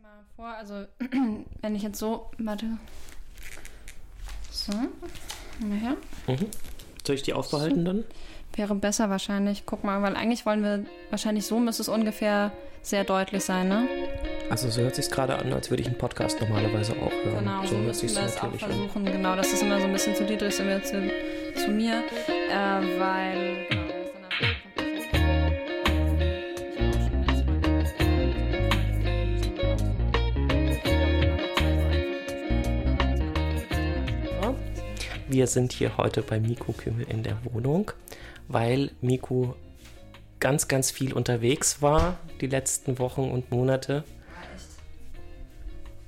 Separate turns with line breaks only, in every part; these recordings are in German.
dir mal vor, also wenn ich jetzt so, warte. So, mal her.
Mhm. Soll ich die aufbehalten dann?
Wäre besser wahrscheinlich. Guck mal, weil eigentlich wollen wir, wahrscheinlich so müsste es ungefähr sehr deutlich sein, ne?
Also so hört sich gerade an, als würde ich einen Podcast normalerweise auch hören.
Genau, so,
so hört sich's
wir es auch
natürlich an.
versuchen. Genau, das ist immer so ein bisschen zu Dietrich, sind wir zu, zu mir, äh, weil... Genau,
Wir sind hier heute bei Miku Kümmel in der Wohnung, weil Miku ganz, ganz viel unterwegs war die letzten Wochen und Monate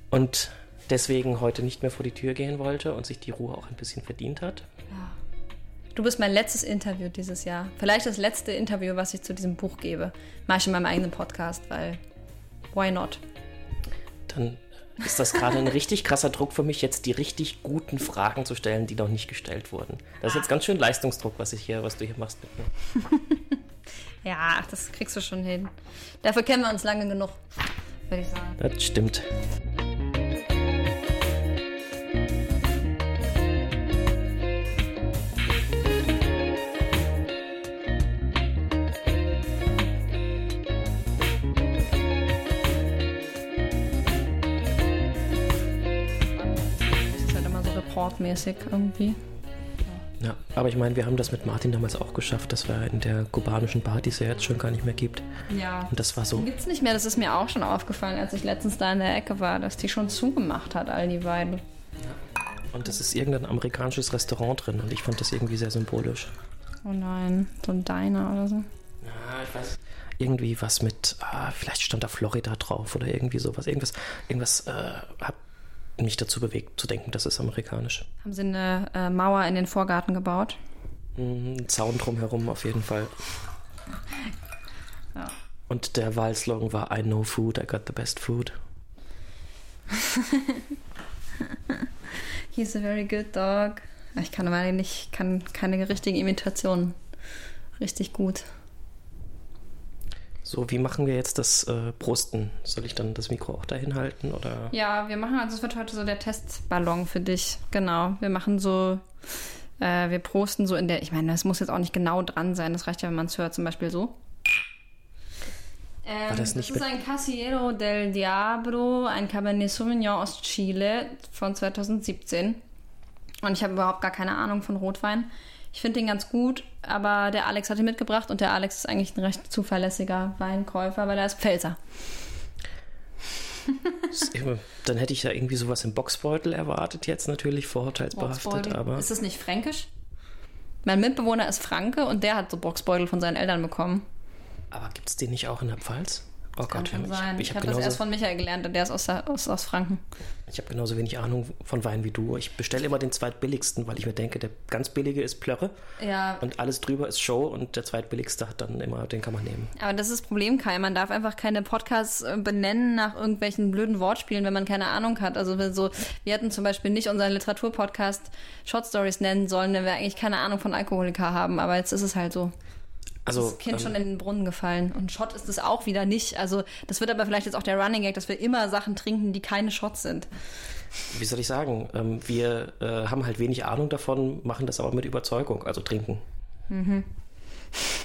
und deswegen heute nicht mehr vor die Tür gehen wollte und sich die Ruhe auch ein bisschen verdient hat.
Du bist mein letztes Interview dieses Jahr. Vielleicht das letzte Interview, was ich zu diesem Buch gebe. Mach ich in meinem eigenen Podcast, weil why not?
Dann ist das gerade ein richtig krasser Druck für mich, jetzt die richtig guten Fragen zu stellen, die noch nicht gestellt wurden. Das ist jetzt ganz schön Leistungsdruck, was ich hier, was du hier machst mit mir.
Ja, ach, das kriegst du schon hin. Dafür kennen wir uns lange genug, würde ich sagen.
Das stimmt.
Reportmäßig irgendwie.
Ja, aber ich meine, wir haben das mit Martin damals auch geschafft, dass wir in der kubanischen Bar, die es ja jetzt schon gar nicht mehr gibt.
Ja.
Und das war so.
Gibt's nicht mehr, das ist mir auch schon aufgefallen, als ich letztens da in der Ecke war, dass die schon zugemacht hat, all die Weile.
Und es ist irgendein amerikanisches Restaurant drin und ich fand das irgendwie sehr symbolisch.
Oh nein, so ein Diner oder so.
Ja, ich weiß. Irgendwie was mit, ah, vielleicht stand da Florida drauf oder irgendwie sowas. Irgendwas, irgendwas äh, hat mich dazu bewegt zu denken, das ist amerikanisch.
Haben sie eine äh, Mauer in den Vorgarten gebaut?
Mhm, Ein Zaun drumherum auf jeden Fall.
Ja.
Und der Wahlslogan war I know food, I got the best food.
He's a very good dog. Ich kann aber nicht, kann keine richtigen Imitationen. Richtig gut.
So, wie machen wir jetzt das äh, Prosten? Soll ich dann das Mikro auch dahin halten oder?
Ja, wir machen, also es wird heute so der Testballon für dich. Genau. Wir machen so, äh, wir prosten so in der, ich meine, das muss jetzt auch nicht genau dran sein. Das reicht ja, wenn man es hört, zum Beispiel so. Ähm,
War das nicht
ist
mit-
ein Casillero del Diablo, ein Cabernet Sauvignon aus Chile von 2017. Und ich habe überhaupt gar keine Ahnung von Rotwein. Ich finde den ganz gut, aber der Alex hat ihn mitgebracht und der Alex ist eigentlich ein recht zuverlässiger Weinkäufer, weil er ist Pfälzer.
Dann hätte ich ja irgendwie sowas im Boxbeutel erwartet, jetzt natürlich vorurteilsbehaftet, aber.
Ist das nicht fränkisch? Mein Mitbewohner ist Franke und der hat so Boxbeutel von seinen Eltern bekommen.
Aber gibt es den nicht auch in der Pfalz? Oh
Kann
Gott,
schon
ich,
sein.
ich,
Ich,
habe
habe das erst von Michael gelernt und der ist aus, aus, aus Franken.
ich hab genauso wenig Ahnung von Wein wie du. Ich bestelle immer den zweitbilligsten, weil ich mir denke, der ganz billige ist Plörre
Ja,
und alles drüber ist Show und der zweitbilligste hat dann immer, den kann man nehmen.
aber das ist das Problem, Kai. Man darf einfach keine Podcasts äh, benennen nach irgendwelchen blöden Wortspielen, wenn man keine Ahnung hat. Also so, wir hätten zum Beispiel nicht unseren Literaturpodcast Short Stories nennen sollen, wenn wir eigentlich keine Ahnung von Alkoholiker haben. Aber jetzt ist es halt so.
Also,
das Kind
ähm,
schon in den Brunnen gefallen. Und Shot ist es auch wieder nicht. Also das wird aber vielleicht jetzt auch der Running Gag, dass wir immer Sachen trinken, die keine Shots sind.
wie soll ich sagen? Ähm, wir äh, haben halt wenig Ahnung davon, machen das aber mit Überzeugung, also trinken.
Mhm.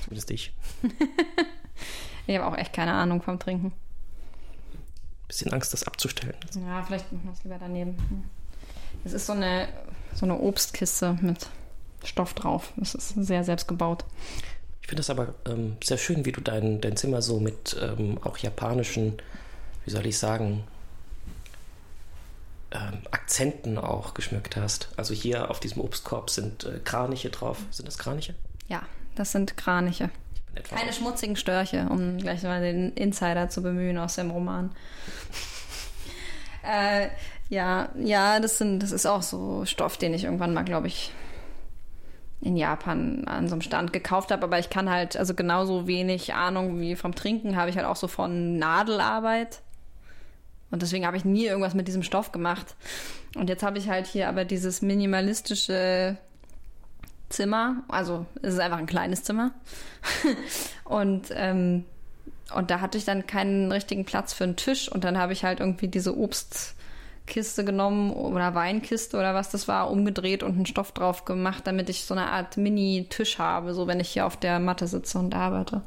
Zumindest ich.
Ich habe auch echt keine Ahnung vom Trinken.
Bisschen Angst, das abzustellen.
Ja, vielleicht machen wir es lieber daneben. Es ist so eine, so eine Obstkiste mit Stoff drauf. Es ist sehr selbst gebaut.
Ich finde das aber ähm, sehr schön, wie du dein, dein Zimmer so mit ähm, auch japanischen, wie soll ich sagen, ähm, Akzenten auch geschmückt hast. Also hier auf diesem Obstkorb sind äh, Kraniche drauf. Sind das Kraniche?
Ja, das sind Kraniche. Keine schmutzigen Störche, um gleich mal den Insider zu bemühen aus dem Roman. äh, ja, ja, das sind, das ist auch so Stoff, den ich irgendwann mal, glaube ich, in Japan an so einem Stand gekauft habe, aber ich kann halt, also genauso wenig Ahnung wie vom Trinken habe ich halt auch so von Nadelarbeit. Und deswegen habe ich nie irgendwas mit diesem Stoff gemacht. Und jetzt habe ich halt hier aber dieses minimalistische Zimmer. Also es ist einfach ein kleines Zimmer. Und ähm, und da hatte ich dann keinen richtigen Platz für einen Tisch und dann habe ich halt irgendwie diese Obstkiste genommen oder Weinkiste oder was das war, umgedreht und einen Stoff drauf gemacht, damit ich so eine Art Mini-Tisch habe, so wenn ich hier auf der Matte sitze und arbeite.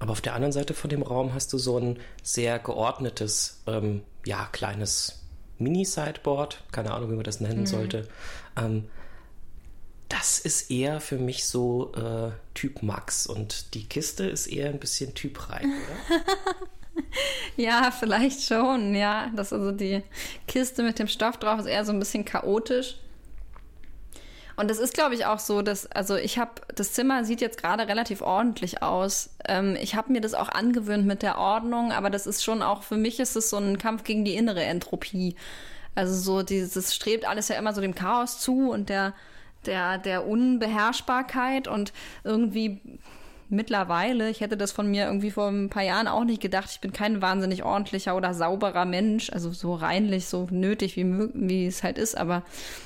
Aber auf der anderen Seite von dem Raum hast du so ein sehr geordnetes, ähm, ja, kleines Mini-Sideboard, keine Ahnung, wie man das nennen mhm. sollte. Ähm, das ist eher für mich so äh, Typ Max und die Kiste ist eher ein bisschen Typ Rein, oder?
ja, vielleicht schon, ja. Das also die Kiste mit dem Stoff drauf ist eher so ein bisschen chaotisch. Und das ist, glaube ich, auch so, dass, also ich habe, das Zimmer sieht jetzt gerade relativ ordentlich aus. Ähm, ich habe mir das auch angewöhnt mit der Ordnung, aber das ist schon auch, für mich ist es so ein Kampf gegen die innere Entropie. Also so dieses, strebt alles ja immer so dem Chaos zu und der, der, der Unbeherrschbarkeit und irgendwie mittlerweile, ich hätte das von mir irgendwie vor ein paar Jahren auch nicht gedacht, ich bin kein wahnsinnig ordentlicher oder sauberer Mensch, also so reinlich, so nötig, wie, wie es halt ist, aber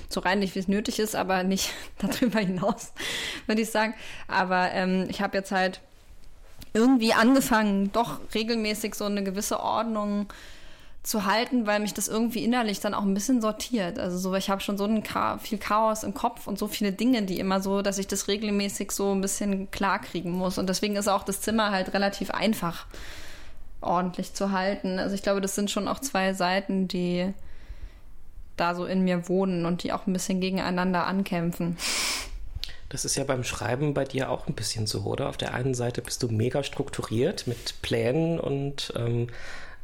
so reinlich, wie es nötig ist, aber nicht darüber hinaus, würde ich sagen. Aber ähm, ich habe jetzt halt irgendwie angefangen, doch regelmäßig so eine gewisse Ordnung zu halten, weil mich das irgendwie innerlich dann auch ein bisschen sortiert. Also so, ich habe schon so ein Cha viel Chaos im Kopf und so viele Dinge, die immer so, dass ich das regelmäßig so ein bisschen klar kriegen muss. Und deswegen ist auch das Zimmer halt relativ einfach ordentlich zu halten. Also ich glaube, das sind schon auch zwei Seiten, die da so in mir wohnen und die auch ein bisschen gegeneinander ankämpfen.
Das ist ja beim Schreiben bei dir auch ein bisschen so, oder? Auf der einen Seite bist du mega strukturiert mit Plänen und ähm,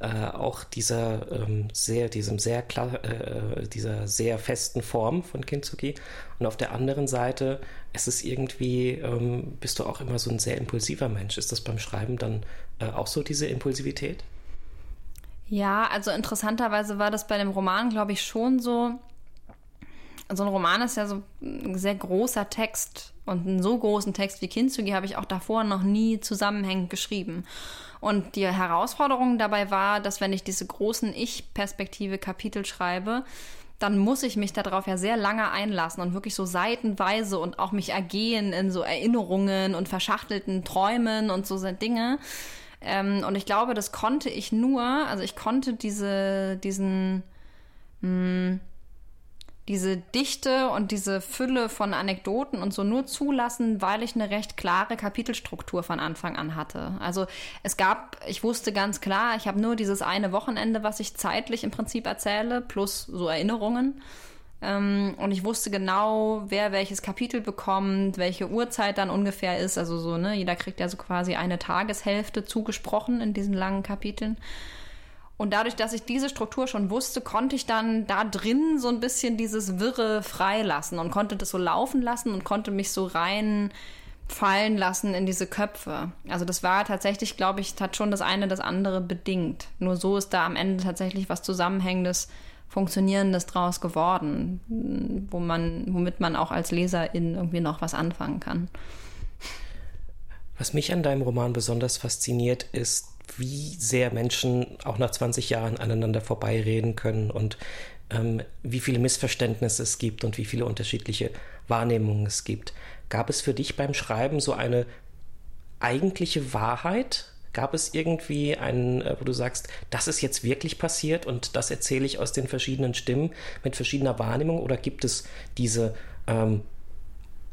äh, auch dieser ähm, sehr, diesem sehr klar, äh, dieser sehr festen Form von Kintsugi. Und auf der anderen Seite, es ist irgendwie, ähm, bist du auch immer so ein sehr impulsiver Mensch. Ist das beim Schreiben dann äh, auch so diese Impulsivität?
Ja, also interessanterweise war das bei dem Roman, glaube ich, schon so. So ein Roman ist ja so ein sehr großer Text. Und einen so großen Text wie Kintsugi habe ich auch davor noch nie zusammenhängend geschrieben. Und die Herausforderung dabei war, dass wenn ich diese großen Ich-Perspektive Kapitel schreibe, dann muss ich mich darauf ja sehr lange einlassen und wirklich so seitenweise und auch mich ergehen in so Erinnerungen und verschachtelten Träumen und so Dinge. Ähm, und ich glaube, das konnte ich nur, also ich konnte diese, diesen, mh, hm, diese Dichte und diese Fülle von Anekdoten und so nur zulassen, weil ich eine recht klare Kapitelstruktur von Anfang an hatte. Also es gab, ich wusste ganz klar, ich habe nur dieses eine Wochenende, was ich zeitlich im Prinzip erzähle, plus so Erinnerungen. Ähm, und ich wusste genau, wer welches Kapitel bekommt, welche Uhrzeit dann ungefähr ist. Also so, ne, jeder kriegt ja so quasi eine Tageshälfte zugesprochen in diesen langen Kapiteln. Und dadurch, dass ich diese Struktur schon wusste, konnte ich dann da drin so ein bisschen dieses Wirre freilassen und konnte das so laufen lassen und konnte mich so rein fallen lassen in diese Köpfe. Also das war tatsächlich, glaube ich, hat schon das eine das andere bedingt. Nur so ist da am Ende tatsächlich was Zusammenhängendes, Funktionierendes draus geworden, wo man, womit man auch als Leserin irgendwie noch was anfangen kann.
Was mich an deinem Roman besonders fasziniert, ist wie sehr Menschen auch nach 20 Jahren aneinander vorbeireden können und ähm, wie viele Missverständnisse es gibt und wie viele unterschiedliche Wahrnehmungen es gibt. Gab es für dich beim Schreiben so eine eigentliche Wahrheit? Gab es irgendwie einen, äh, wo du sagst, das ist jetzt wirklich passiert und das erzähle ich aus den verschiedenen Stimmen mit verschiedener Wahrnehmung? Oder gibt es diese, ähm,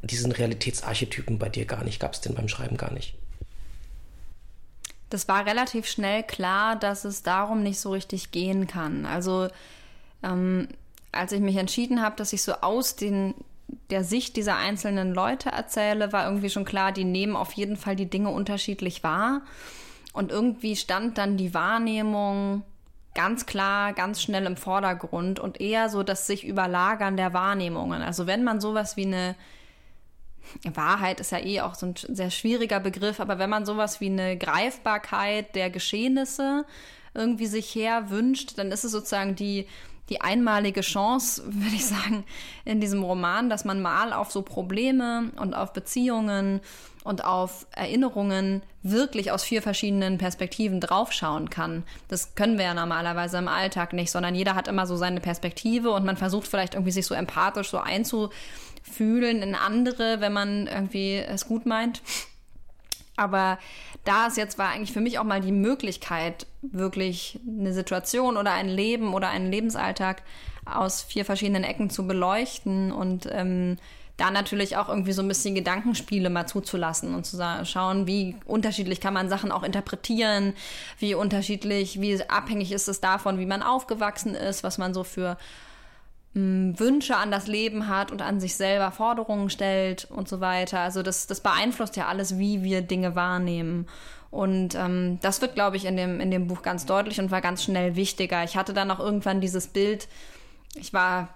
diesen Realitätsarchetypen bei dir gar nicht? Gab es den beim Schreiben gar nicht?
Das war relativ schnell klar, dass es darum nicht so richtig gehen kann. Also ähm, als ich mich entschieden habe, dass ich so aus den, der Sicht dieser einzelnen Leute erzähle, war irgendwie schon klar, die nehmen auf jeden Fall die Dinge unterschiedlich wahr. Und irgendwie stand dann die Wahrnehmung ganz klar, ganz schnell im Vordergrund und eher so das sich überlagern der Wahrnehmungen. Also wenn man sowas wie eine Wahrheit ist ja eh auch so ein sehr schwieriger Begriff, aber wenn man sowas wie eine Greifbarkeit der Geschehnisse irgendwie sich her wünscht, dann ist es sozusagen die, die einmalige Chance, würde ich sagen, in diesem Roman, dass man mal auf so Probleme und auf Beziehungen und auf Erinnerungen wirklich aus vier verschiedenen Perspektiven draufschauen kann. Das können wir ja normalerweise im Alltag nicht, sondern jeder hat immer so seine Perspektive und man versucht vielleicht irgendwie sich so empathisch so einzu fühlen in andere, wenn man irgendwie es gut meint. Aber da ist jetzt war eigentlich für mich auch mal die Möglichkeit, wirklich eine Situation oder ein Leben oder einen Lebensalltag aus vier verschiedenen Ecken zu beleuchten und ähm, da natürlich auch irgendwie so ein bisschen Gedankenspiele mal zuzulassen und zu schauen, wie unterschiedlich kann man Sachen auch interpretieren, wie unterschiedlich, wie abhängig ist es davon, wie man aufgewachsen ist, was man so für Wünsche an das Leben hat und an sich selber Forderungen stellt und so weiter. Also das, das beeinflusst ja alles, wie wir Dinge wahrnehmen. Und ähm, das wird, glaube ich, in dem, in dem Buch ganz deutlich und war ganz schnell wichtiger. Ich hatte dann auch irgendwann dieses Bild, ich war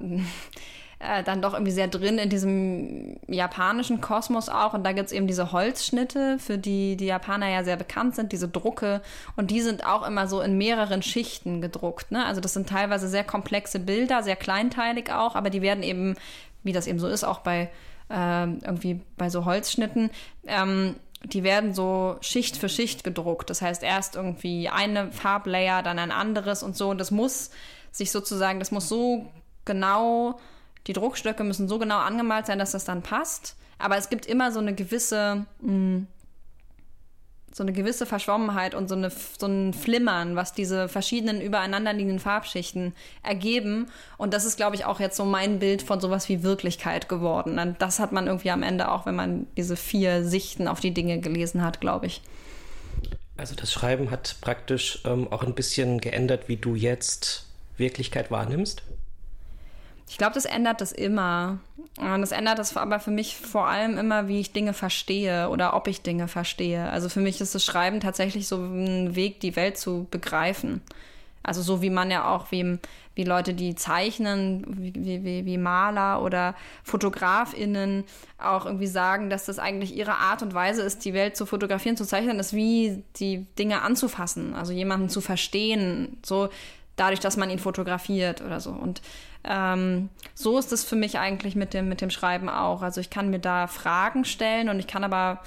äh, dann doch irgendwie sehr drin in diesem japanischen Kosmos auch. Und da gibt's eben diese Holzschnitte, für die die Japaner ja sehr bekannt sind, diese Drucke. Und die sind auch immer so in mehreren Schichten gedruckt. Ne? Also das sind teilweise sehr komplexe Bilder, sehr kleinteilig auch, aber die werden eben, wie das eben so ist, auch bei äh, irgendwie bei so Holzschnitten, ähm, die werden so Schicht für Schicht gedruckt. Das heißt, erst irgendwie eine Farblayer, dann ein anderes und so. Und das muss sich sozusagen, das muss so genau die Druckstöcke müssen so genau angemalt sein, dass das dann passt. Aber es gibt immer so eine gewisse, mh, mm, so eine gewisse Verschwommenheit und so, eine, so ein Flimmern, was diese verschiedenen übereinander liegenden Farbschichten ergeben. Und das ist, glaube ich, auch jetzt so mein Bild von sowas wie Wirklichkeit geworden. Und das hat man irgendwie am Ende auch, wenn man diese vier Sichten auf die Dinge gelesen hat, glaube ich.
Also das Schreiben hat praktisch ähm, auch ein bisschen geändert, wie du jetzt Wirklichkeit wahrnimmst?
Ich glaube, das ändert das immer. Und das ändert das aber für mich vor allem immer, wie ich Dinge verstehe oder ob ich Dinge verstehe. Also für mich ist das Schreiben tatsächlich so ein Weg, die Welt zu begreifen. Also so wie man ja auch, wie, wie Leute, die zeichnen, wie, wie, wie Maler oder FotografInnen auch irgendwie sagen, dass das eigentlich ihre Art und Weise ist, die Welt zu fotografieren, zu zeichnen, ist wie die Dinge anzufassen, also jemanden zu verstehen, so dadurch, dass man ihn fotografiert oder so. Und ähm, so ist es für mich eigentlich mit dem, mit dem Schreiben auch. Also ich kann mir da Fragen stellen und ich kann aber,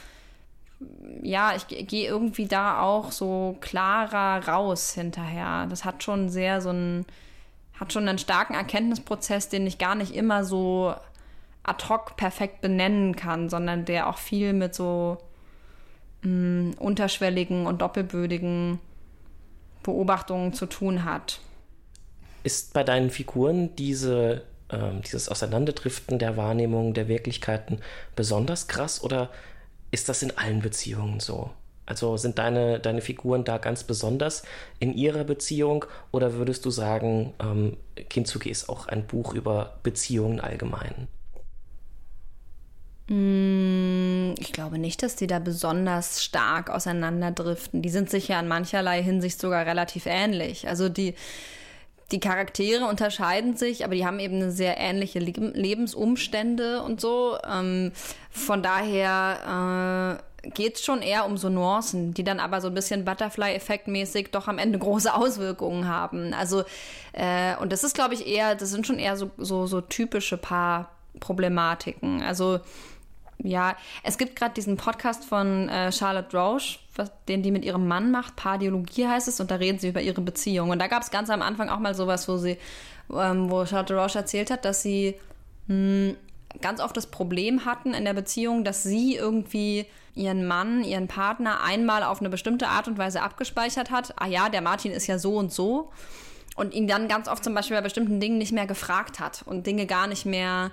ja, ich gehe irgendwie da auch so klarer raus hinterher. Das hat schon sehr so einen, hat schon einen starken Erkenntnisprozess, den ich gar nicht immer so ad hoc perfekt benennen kann, sondern der auch viel mit so mh, mm, unterschwelligen und doppelbödigen Beobachtungen zu tun hat.
Ist bei deinen Figuren diese, ähm, dieses Auseinanderdriften der Wahrnehmung der Wirklichkeiten besonders krass oder ist das in allen Beziehungen so? Also sind deine, deine Figuren da ganz besonders in ihrer Beziehung oder würdest du sagen, ähm, Kintsugi ist auch ein Buch über Beziehungen allgemein?
Mm, ich glaube nicht, dass die da besonders stark auseinanderdriften. Die sind sicher in mancherlei Hinsicht sogar relativ ähnlich. Also die, die Charaktere unterscheiden sich, aber die haben eben eine sehr ähnliche Lebensumstände und so. Ähm, von daher äh, geht es schon eher um so Nuancen, die dann aber so ein bisschen Butterfly-Effekt-mäßig doch am Ende große Auswirkungen haben. Also, äh, und das ist, glaube ich, eher, das sind schon eher so, so, so typische Paar-Problematiken. Also, ja, es gibt gerade diesen Podcast von äh, Charlotte Roche, was, den die mit ihrem Mann macht. Pardiologie heißt es, und da reden sie über ihre Beziehung. Und da gab es ganz am Anfang auch mal sowas, wo sie, ähm, wo Charlotte Roche erzählt hat, dass sie mh, hm, ganz oft das Problem hatten in der Beziehung, dass sie irgendwie ihren Mann, ihren Partner einmal auf eine bestimmte Art und Weise abgespeichert hat. Ah ja, der Martin ist ja so und so. Und ihn dann ganz oft zum Beispiel bei bestimmten Dingen nicht mehr gefragt hat und Dinge gar nicht mehr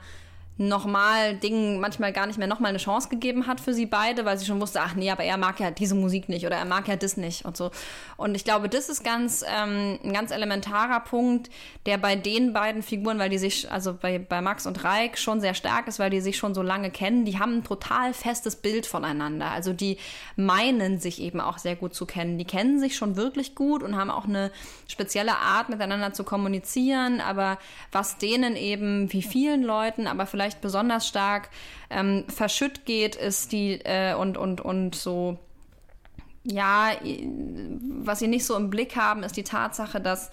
nochmal Dingen manchmal gar nicht mehr nochmal eine Chance gegeben hat für sie beide, weil sie schon wusste, ach nee, aber er mag ja diese Musik nicht oder er mag ja das nicht und so. Und ich glaube, das ist ganz ähm, ein ganz elementarer Punkt, der bei den beiden Figuren, weil die sich, also bei, bei Max und Reik schon sehr stark ist, weil die sich schon so lange kennen, die haben ein total festes Bild voneinander. Also die meinen sich eben auch sehr gut zu kennen. Die kennen sich schon wirklich gut und haben auch eine spezielle Art miteinander zu kommunizieren, aber was denen eben, wie vielen Leuten, aber vielleicht vielleicht besonders stark ähm, verschütt geht, ist die äh, und, und, und so, ja, was sie nicht so im Blick haben, ist die Tatsache, dass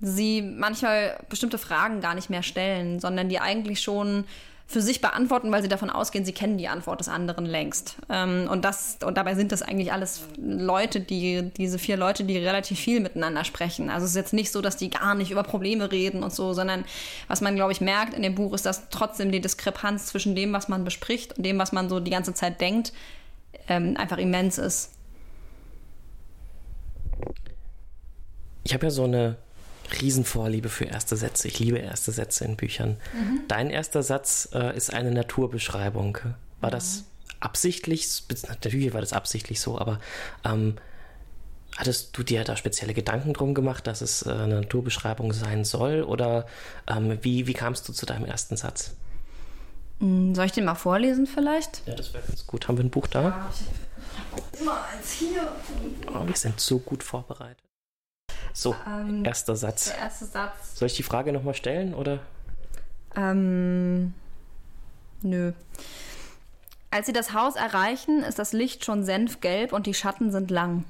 sie manchmal bestimmte Fragen gar nicht mehr stellen, sondern die eigentlich schon für sich beantworten, weil sie davon ausgehen, sie kennen die Antwort des anderen längst. Ähm, und das, und dabei sind das eigentlich alles Leute, die, diese vier Leute, die relativ viel miteinander sprechen. Also es ist jetzt nicht so, dass die gar nicht über Probleme reden und so, sondern was man, glaube ich, merkt in dem Buch, ist, dass trotzdem die Diskrepanz zwischen dem, was man bespricht und dem, was man so die ganze Zeit denkt, ähm, einfach immens ist.
Ich habe ja so eine Riesenvorliebe für erste Sätze. Ich liebe erste Sätze in Büchern. Mhm. Dein erster Satz äh, ist eine Naturbeschreibung. War mhm. das absichtlich? Natürlich war das absichtlich so, aber ähm, hattest du dir da spezielle Gedanken drum gemacht, dass es äh, eine Naturbeschreibung sein soll? Oder ähm, wie, wie kamst du zu deinem ersten Satz?
Hm, soll ich den mal vorlesen vielleicht?
Ja, das wäre ganz gut. Haben wir ein Buch da? Ja, ich habe immer eins hier. Oh, wir sind so gut vorbereitet. So, ähm, erster Satz.
Der erste Satz.
Soll ich die Frage nochmal stellen oder?
Ähm, nö. Als sie das Haus erreichen, ist das Licht schon senfgelb und die Schatten sind lang.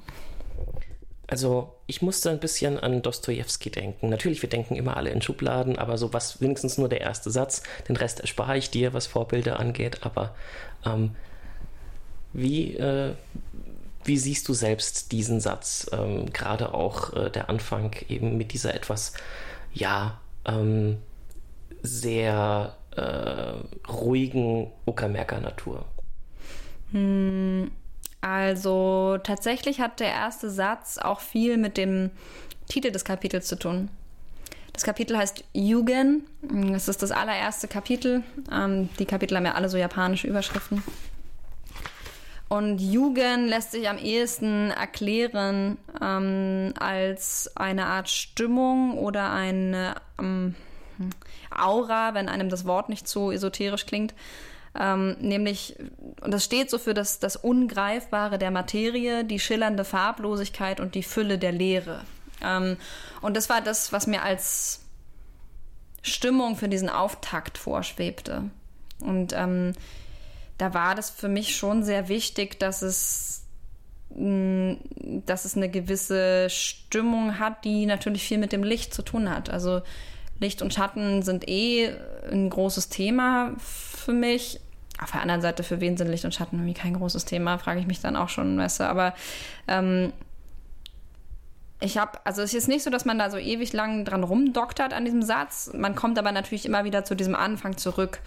Also, ich musste ein bisschen an Dostoevsky denken. Natürlich, wir denken immer alle in Schubladen, aber so was wenigstens nur der erste Satz. Den Rest erspare ich dir, was Vorbilder angeht. Aber ähm, wie, äh, wie siehst du selbst diesen Satz? Ähm, Gerade auch äh, der Anfang eben mit dieser etwas, ja, ähm, sehr äh, ruhigen Uckermärker-Natur.
Hm, also tatsächlich hat der erste Satz auch viel mit dem Titel des Kapitels zu tun. Das Kapitel heißt Yugen. Das ist das allererste Kapitel. Ähm, die Kapitel haben ja alle so japanische Überschriften. Und Jugend lässt sich am ehesten erklären ähm, als eine Art Stimmung oder eine ähm, Aura, wenn einem das Wort nicht so esoterisch klingt. Ähm, nämlich, und das steht so für das, das Ungreifbare der Materie, die schillernde Farblosigkeit und die Fülle der Leere. Ähm, und das war das, was mir als Stimmung für diesen Auftakt vorschwebte. Und ähm, da war das für mich schon sehr wichtig, dass es, mm, dass es eine gewisse Stimmung hat, die natürlich viel mit dem Licht zu tun hat. Also Licht und Schatten sind eh ein großes Thema für mich. Auf der anderen Seite, für wen sind Licht und Schatten irgendwie kein großes Thema, frage ich mich dann auch schon, weißt du. Aber ähm, ich habe, also es ist nicht so, dass man da so ewig lang dran rumdoktert an diesem Satz. Man kommt aber natürlich immer wieder zu diesem Anfang zurück.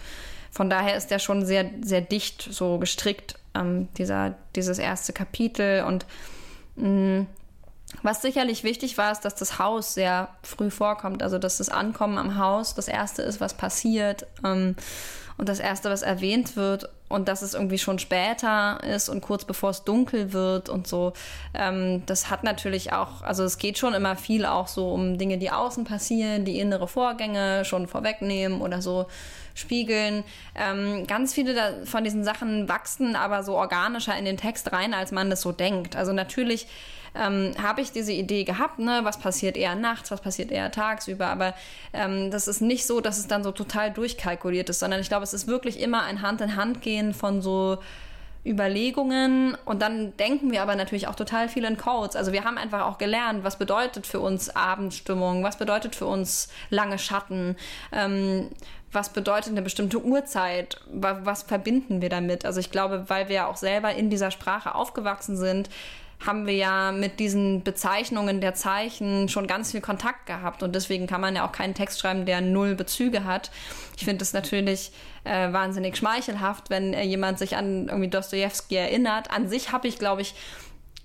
Von daher ist der schon sehr, sehr dicht so gestrickt, ähm, dieser, dieses erste Kapitel. Und mh, mm, was sicherlich wichtig war, ist, dass das Haus sehr früh vorkommt. Also, dass das Ankommen am Haus das Erste ist, was passiert. Ähm, und das Erste, was erwähnt wird. Und dass es irgendwie schon später ist und kurz bevor es dunkel wird und so. Ähm, das hat natürlich auch, also es geht schon immer viel auch so um Dinge, die außen passieren, die innere Vorgänge schon vorwegnehmen oder so spiegeln. Ähm, ganz viele von diesen Sachen wachsen aber so organischer in den Text rein, als man das so denkt. Also natürlich ähm, habe ich diese Idee gehabt, ne, was passiert eher nachts, was passiert eher tagsüber, aber ähm, das ist nicht so, dass es dann so total durchkalkuliert ist, sondern ich glaube, es ist wirklich immer ein Hand in Hand gehen von so Überlegungen und dann denken wir aber natürlich auch total viel in Codes. Also wir haben einfach auch gelernt, was bedeutet für uns Abendstimmung, was bedeutet für uns lange Schatten, ähm, was bedeutet eine bestimmte Uhrzeit, was verbinden wir damit. Also ich glaube, weil wir auch selber in dieser Sprache aufgewachsen sind, haben wir ja mit diesen Bezeichnungen der Zeichen schon ganz viel Kontakt gehabt und deswegen kann man ja auch keinen Text schreiben, der null Bezüge hat. Ich finde es natürlich äh, wahnsinnig schmeichelhaft, wenn äh, jemand sich an irgendwie Dostoevsky erinnert. An sich habe ich, glaube ich,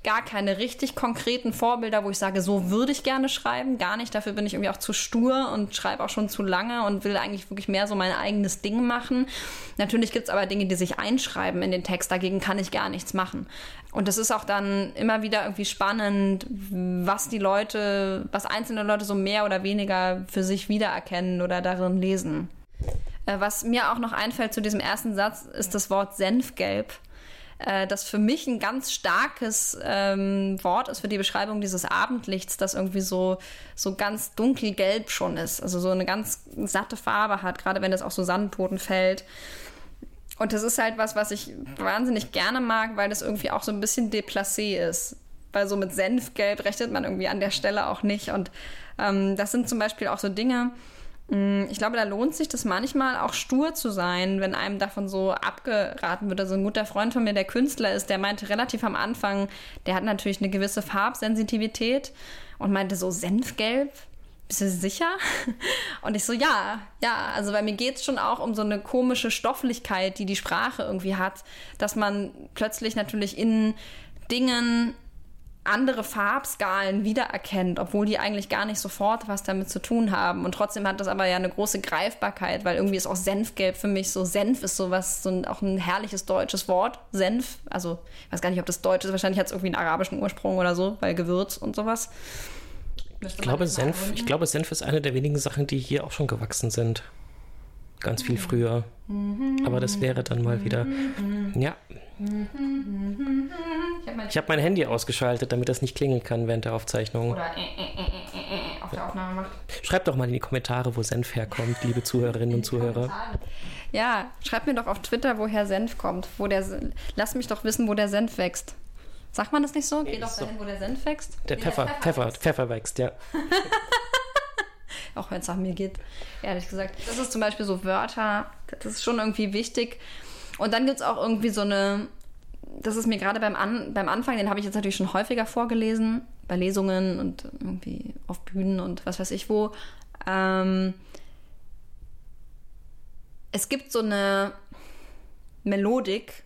gar keine richtig konkreten Vorbilder, wo ich sage, so würde ich gerne schreiben. Gar nicht. Dafür bin ich irgendwie auch zu stur und schreibe auch schon zu lange und will eigentlich wirklich mehr so mein eigenes Ding machen. Natürlich gibt es aber Dinge, die sich einschreiben in den Text. Dagegen kann ich gar nichts machen. Und es ist auch dann immer wieder irgendwie spannend, was die Leute, was einzelne Leute so mehr oder weniger für sich wiedererkennen oder darin lesen. Äh, was mir auch noch einfällt zu diesem ersten Satz, ist das Wort Senfgelb äh, das für mich ein ganz starkes ähm, Wort ist für die Beschreibung dieses Abendlichts, das irgendwie so, so ganz dunkelgelb schon ist. Also so eine ganz satte Farbe hat, gerade wenn es auf so Sandboden fällt. Und das ist halt was, was ich wahnsinnig gerne mag, weil das irgendwie auch so ein bisschen déplacé ist. Weil so mit Senfgelb rechnet man irgendwie an der Stelle auch nicht. Und ähm, das sind zum Beispiel auch so Dinge, ich glaube, da lohnt sich das manchmal auch stur zu sein, wenn einem davon so abgeraten wird. Also ein guter Freund von mir, der Künstler ist, der meinte relativ am Anfang, der hat natürlich eine gewisse Farbsensitivität und meinte so Senfgelb bist du sicher? Und ich so, ja, ja, also bei mir geht es schon auch um so eine komische Stofflichkeit, die die Sprache irgendwie hat, dass man plötzlich natürlich in Dingen andere Farbskalen wiedererkennt, obwohl die eigentlich gar nicht sofort was damit zu tun haben. Und trotzdem hat das aber ja eine große Greifbarkeit, weil irgendwie ist auch Senfgelb für mich so. Senf ist sowas, so ein, auch ein herrliches deutsches Wort. Senf, also ich weiß gar nicht, ob das deutsch ist. Wahrscheinlich hat es irgendwie einen arabischen Ursprung oder so, weil Gewürz und sowas.
Ich glaube, Senf, ich glaube, Senf ist eine der wenigen Sachen, die hier auch schon gewachsen sind. Ganz viel früher. Aber das wäre dann mal wieder. Ja. Ich habe mein Handy ausgeschaltet, damit das nicht klingeln kann während der Aufzeichnung. Oder äh, äh, äh, auf der Aufnahme macht. Schreibt doch mal in die Kommentare, wo Senf herkommt, liebe Zuhörerinnen und Zuhörer.
Ja, schreibt mir doch auf Twitter, woher Senf kommt. Wo der, lass mich doch wissen, wo der Senf wächst. Sagt man das nicht so? Geh doch dahin, wo der Senf wächst.
Der Pfeffer, der Pfeffer, Pfeffer, Pfeffer wächst, ja.
Auch wenn es nach mir geht, ehrlich gesagt. Das ist zum Beispiel so Wörter, das ist schon irgendwie wichtig. Und dann gibt es auch irgendwie so eine, das ist mir gerade beim, An, beim Anfang, den habe ich jetzt natürlich schon häufiger vorgelesen, bei Lesungen und irgendwie auf Bühnen und was weiß ich wo. Ähm, es gibt so eine Melodik,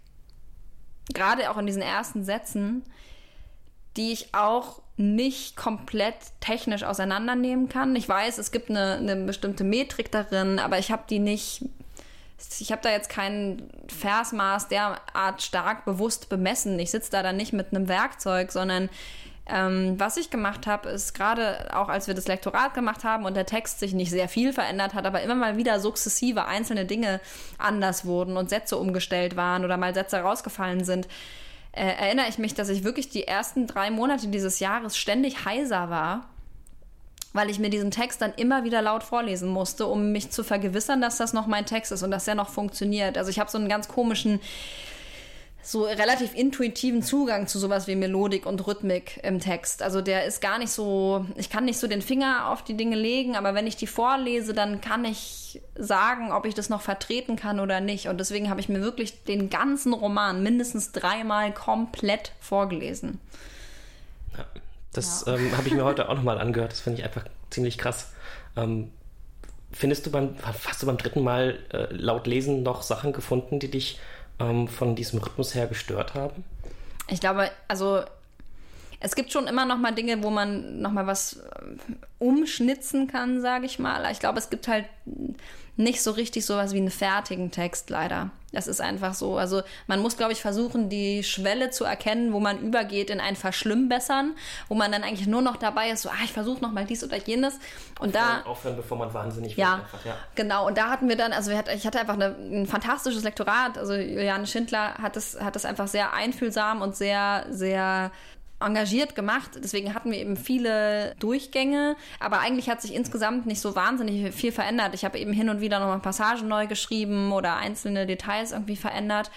gerade auch in diesen ersten Sätzen, die ich auch nicht komplett technisch auseinandernehmen kann. Ich weiß, es gibt eine, eine bestimmte Metrik darin, aber ich habe die nicht. Ich habe da jetzt kein Versmaß derart stark bewusst bemessen. Ich sitze da dann nicht mit einem Werkzeug, sondern ähm, was ich gemacht habe, ist gerade auch als wir das Lektorat gemacht haben und der Text sich nicht sehr viel verändert hat, aber immer mal wieder sukzessive einzelne Dinge anders wurden und Sätze umgestellt waren oder mal Sätze rausgefallen sind, äh, erinnere ich mich, dass ich wirklich die ersten drei Monate dieses Jahres ständig heiser war weil ich mir diesen Text dann immer wieder laut vorlesen musste, um mich zu vergewissern, dass das noch mein Text ist und dass er noch funktioniert. Also ich habe so einen ganz komischen so relativ intuitiven Zugang zu sowas wie Melodik und Rhythmik im Text. Also der ist gar nicht so, ich kann nicht so den Finger auf die Dinge legen, aber wenn ich die vorlese, dann kann ich sagen, ob ich das noch vertreten kann oder nicht. Und deswegen habe ich mir wirklich den ganzen Roman mindestens dreimal komplett vorgelesen.
Ja, das ja. ähm, habe ich mir heute auch nochmal angehört. Das finde ich einfach ziemlich krass. Ähm, findest du beim, hast du beim dritten Mal äh, laut Lesen noch Sachen gefunden, die dich ähm, von diesem Rhythmus her gestört haben?
Ich glaube, also es gibt schon immer noch mal Dinge, wo man noch mal was äh, umschnitzen kann, sage ich mal. Ich glaube, es gibt halt nicht so richtig sowas wie einen fertigen Text, leider. Das ist einfach so. Also man muss, glaube ich, versuchen, die Schwelle zu erkennen, wo man übergeht in ein Verschlimmbessern, wo man dann eigentlich nur noch dabei ist, so, ah, ich versuche noch mal dies oder jenes. Und da
aufhören, bevor man wahnsinnig
ja, wird. Einfach, ja, genau. Und da hatten wir dann, also ich hatte einfach eine, ein fantastisches Lektorat. Also Juliane Schindler hat es hat das einfach sehr einfühlsam und sehr sehr engagiert gemacht. Deswegen hatten wir eben viele Durchgänge. Aber eigentlich hat sich insgesamt nicht so wahnsinnig viel verändert. Ich habe eben hin und wieder nochmal Passagen neu geschrieben oder einzelne Details irgendwie verändert.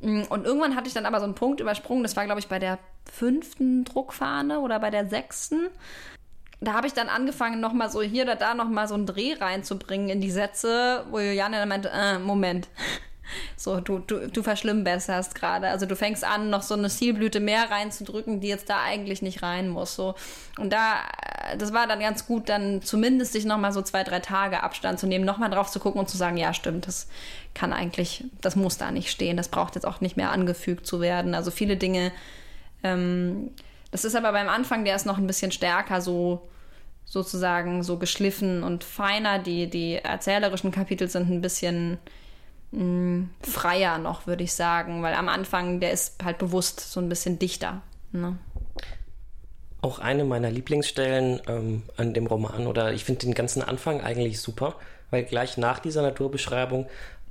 Und irgendwann hatte ich dann aber so einen Punkt übersprungen. Das war, glaube ich, bei der fünften Druckfahne oder bei der sechsten. Da habe ich dann angefangen, nochmal so hier oder da nochmal so einen Dreh reinzubringen in die Sätze, wo Juliane dann meinte, äh, Moment, so, du, du, du verschlimmbesserst gerade. Also du fängst an, noch so eine Zielblüte mehr reinzudrücken, die jetzt da eigentlich nicht rein muss. So. Und da, das war dann ganz gut, dann zumindest sich nochmal so zwei, drei Tage Abstand zu nehmen, nochmal drauf zu gucken und zu sagen, ja, stimmt, das kann eigentlich, das muss da nicht stehen. Das braucht jetzt auch nicht mehr angefügt zu werden. Also viele Dinge, ähm, das ist aber beim Anfang, der ist noch ein bisschen stärker so sozusagen so geschliffen und feiner. Die, die erzählerischen Kapitel sind ein bisschen mh, freier noch, würde ich sagen, weil am Anfang, der ist halt bewusst so ein bisschen dichter. Ne?
Auch eine meiner Lieblingsstellen ähm, an dem Roman, oder ich finde den ganzen Anfang eigentlich super, weil gleich nach dieser Naturbeschreibung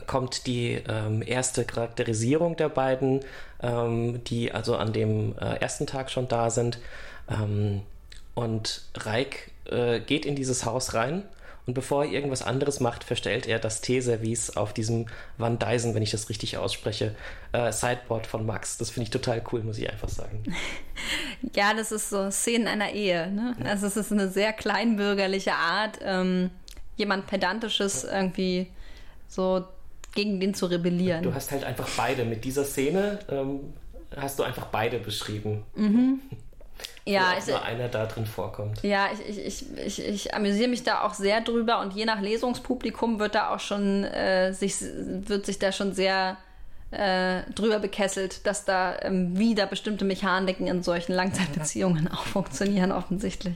kommt die ähm, erste Charakterisierung der beiden, ähm, die also an dem äh, ersten Tag schon da sind. Ähm, und Reik äh, geht in dieses Haus rein und bevor er irgendwas anderes macht, verstellt er das Teeservice auf diesem Van Dyson, wenn ich das richtig ausspreche, äh, Sideboard von Max. Das finde ich total cool, muss ich einfach sagen.
Ja, das ist so Szenen einer Ehe. Ne? Ja. Also es ist eine sehr kleinbürgerliche Art, ähm, jemand Pedantisches irgendwie so gegen den zu rebellieren.
Du hast halt einfach beide. Mit dieser Szene ähm, hast du einfach beide beschrieben. Mhm.
Ja, ich-
nur einer da drin vorkommt.
Ja, ich, ich, ich, ich, ich amüsiere mich da auch sehr drüber und je nach Lesungspublikum wird da auch schon äh, sich wird sich da schon sehr äh, drüber bekesselt, dass da ähm, wieder bestimmte Mechaniken in solchen Langzeitbeziehungen auch funktionieren offensichtlich.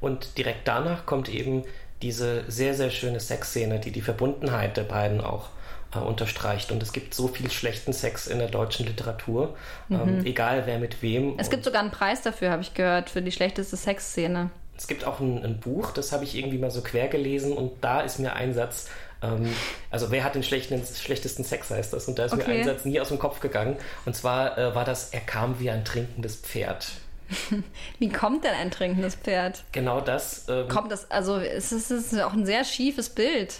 Und direkt danach kommt eben diese sehr, sehr schöne Sexszene, die die Verbundenheit der beiden auch äh, unterstreicht. Und es gibt so viel schlechten Sex in der deutschen Literatur, ähm, egal wer mit wem.
Mhm. Es gibt sogar einen Preis dafür, habe ich gehört, für die schlechteste Sexszene.
Es gibt auch ein, ein Buch, das habe ich irgendwie mal so quer gelesen und da ist mir ein Satz, ähm, also wer hat den schlechtesten Sex heißt das und da ist mir
Okay.
ein Satz nie aus dem Kopf gegangen und zwar äh, war das, er kam wie ein trinkendes Pferd.
Wie kommt denn ein trinkendes Pferd?
Genau das. Ähm,
Kommt das, also es ist, es ist auch ein sehr schiefes Bild.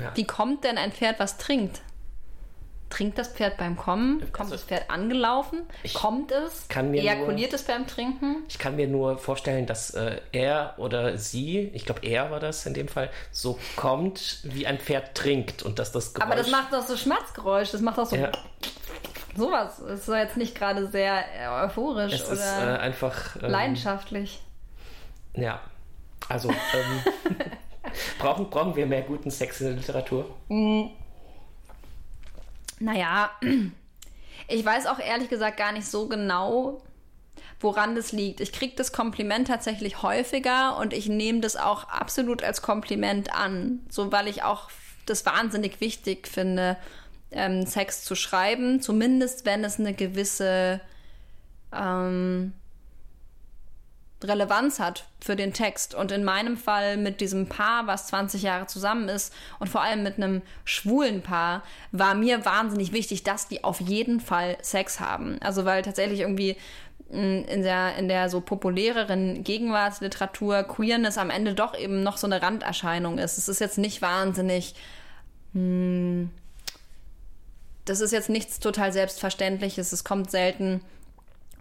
Ja.
Wie kommt denn ein Pferd, was trinkt? Trinkt das Pferd beim Kommen? Kommt
Also-
das Pferd angelaufen? kommt es?
kann mir
Ejakuliert es beim Trinken?
Ich kann mir nur vorstellen, dass äh, er oder sie, ich glaube er war das in dem Fall, so kommt, wie ein Pferd trinkt und dass das Geräusch...
Aber das macht doch so Schmatzgeräusch, das macht doch so
Ja,
sowas. Das ist doch jetzt nicht gerade sehr äh, euphorisch
es ist äh,
oder
einfach... ähm,
leidenschaftlich.
Ja, also ähm, brauchen, brauchen wir mehr guten Sex in der Literatur?
Naja, ich weiß auch ehrlich gesagt gar nicht so genau, woran das liegt. Ich kriege das Kompliment tatsächlich häufiger und ich nehme das auch absolut als Kompliment an. So, weil ich auch das wahnsinnig wichtig finde, ähm, Sex zu schreiben, zumindest wenn es eine gewisse ähm, Relevanz hat für den Text. Und in meinem Fall mit diesem Paar, was 20 Jahre zusammen ist und vor allem mit einem schwulen Paar, war mir wahnsinnig wichtig, dass die auf jeden Fall Sex haben. Also weil tatsächlich irgendwie mh, in der, in der so populäreren Gegenwartsliteratur Queerness am Ende doch eben noch so eine Randerscheinung ist. Es ist jetzt nicht wahnsinnig das ist jetzt nichts total Selbstverständliches. Es kommt selten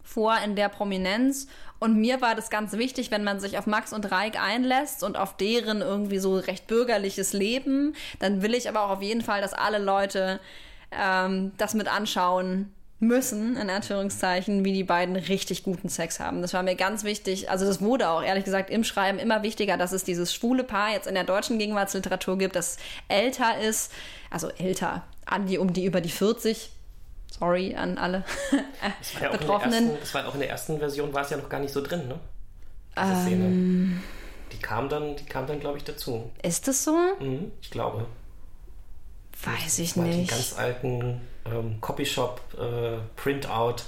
vor in der Prominenz. Und mir war das ganz wichtig, wenn man sich auf Max und Reik einlässt und auf deren irgendwie so recht bürgerliches Leben, dann will ich aber auch auf jeden Fall, dass alle Leute ähm, das mit anschauen müssen, in Anführungszeichen, wie die beiden richtig guten Sex haben. Das war mir ganz wichtig. Also das wurde auch, ehrlich gesagt, im Schreiben immer wichtiger, dass es dieses schwule Paar jetzt in der deutschen Gegenwartsliteratur gibt, das älter ist, also älter, an die um die über die 40. Sorry an alle
Das war ja auch in der
Betroffenen.
ersten, das war auch in der ersten Version, war es ja noch gar nicht so drin, ne? Diese Szene. Die kam dann, die kam dann, glaube ich, dazu.
Ist das so?
Mhm, ich glaube.
Weiß ich nicht.
ganz alten ähm, Copyshop äh, Printout.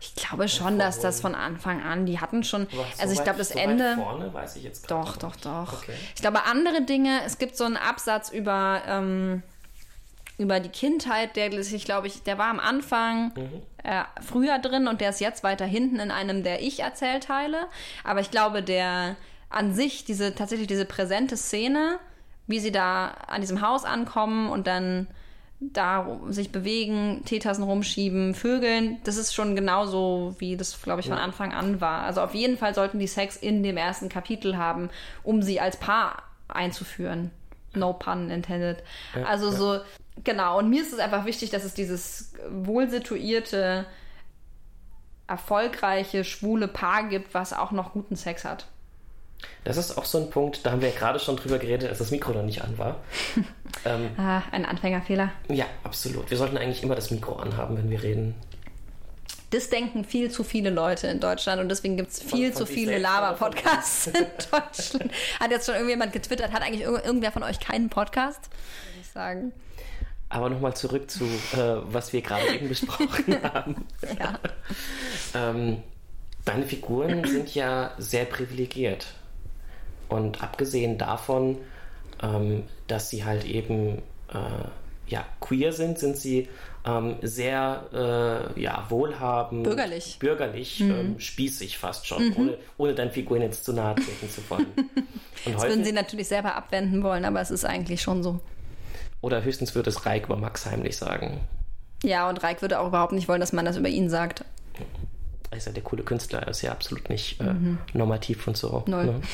Ich glaube schon, dass das von Anfang an, die hatten schon,
Aber
also ich
so
glaube, das
so
Ende.
vorne weiß ich jetzt
Doch, doch,
nicht.
doch.
Okay.
Ich glaube, andere Dinge, es gibt so einen Absatz über, ähm, über die Kindheit, der sich, glaube ich, der war am Anfang
Mhm.
äh, früher drin und der ist jetzt weiter hinten in einem der Ich-Erzählteile. Aber ich glaube, der an sich, diese tatsächlich diese präsente Szene, wie sie da an diesem Haus ankommen und dann da sich bewegen, Teetassen rumschieben, vögeln, das ist schon genauso, wie das, glaube ich, von Anfang an war. Also auf jeden Fall sollten die Sex in dem ersten Kapitel haben, um sie als Paar einzuführen. No pun intended. also so, genau. Und mir ist es einfach wichtig, dass es dieses wohlsituierte, erfolgreiche, schwule Paar gibt, was auch noch guten Sex hat.
Das ist auch so ein Punkt, da haben wir ja gerade schon drüber geredet, als das Mikro noch nicht an war. ähm,
Ah, ein Anfängerfehler.
ja, absolut. Wir sollten eigentlich immer das Mikro anhaben, wenn wir reden.
Das denken viel zu viele Leute in Deutschland und deswegen gibt es viel
von
zu viele Lava-Podcasts in Deutschland. Hat jetzt schon irgendjemand getwittert, hat eigentlich ir irgendwer von euch keinen Podcast? Würde ich sagen.
Aber nochmal zurück zu, äh, was wir gerade eben besprochen haben.
Ja.
Ähm, deine Figuren sind ja sehr privilegiert. Und abgesehen davon, ähm, dass sie halt eben äh, ja, queer sind, sind sie ähm, sehr äh, ja, wohlhabend.
Bürgerlich.
Bürgerlich, ähm, spießig fast schon, ohne, ohne deinen Figuren jetzt zu nahe treten zu wollen. Und
Das
häufig,
würden sie natürlich selber abwenden wollen, aber es ist eigentlich schon so.
Oder höchstens würde es Reik über Max heimlich sagen.
Ja, und Reik würde auch überhaupt nicht wollen, dass man das über ihn sagt.
Er ist ja der coole Künstler, er ist ja absolut nicht äh, normativ und so.
Mhm. Null.
Ne?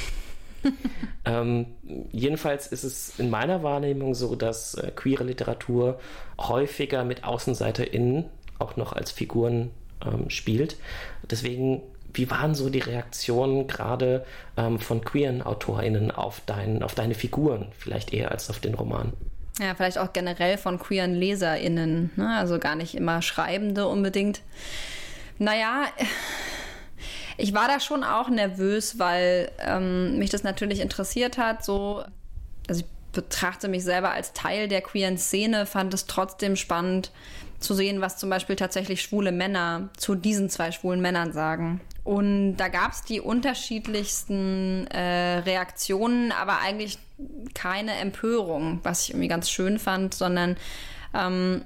ähm, jedenfalls ist es in meiner Wahrnehmung so, dass äh, queere Literatur häufiger mit AußenseiterInnen auch noch als Figuren ähm, spielt. Deswegen wie waren so die Reaktionen gerade ähm, von queeren AutorInnen auf, dein, auf deine Figuren, vielleicht eher als auf den Roman?
Ja, vielleicht auch generell von queeren LeserInnen, ne? also gar nicht immer Schreibende unbedingt. Naja, ich war da schon auch nervös, weil ähm, mich das natürlich interessiert hat. So, also ich betrachte mich selber als Teil der queeren Szene, fand es trotzdem spannend zu sehen, was zum Beispiel tatsächlich schwule Männer zu diesen zwei schwulen Männern sagen. Und da gab es die unterschiedlichsten äh, Reaktionen, aber eigentlich keine Empörung, was ich irgendwie ganz schön fand, sondern ähm,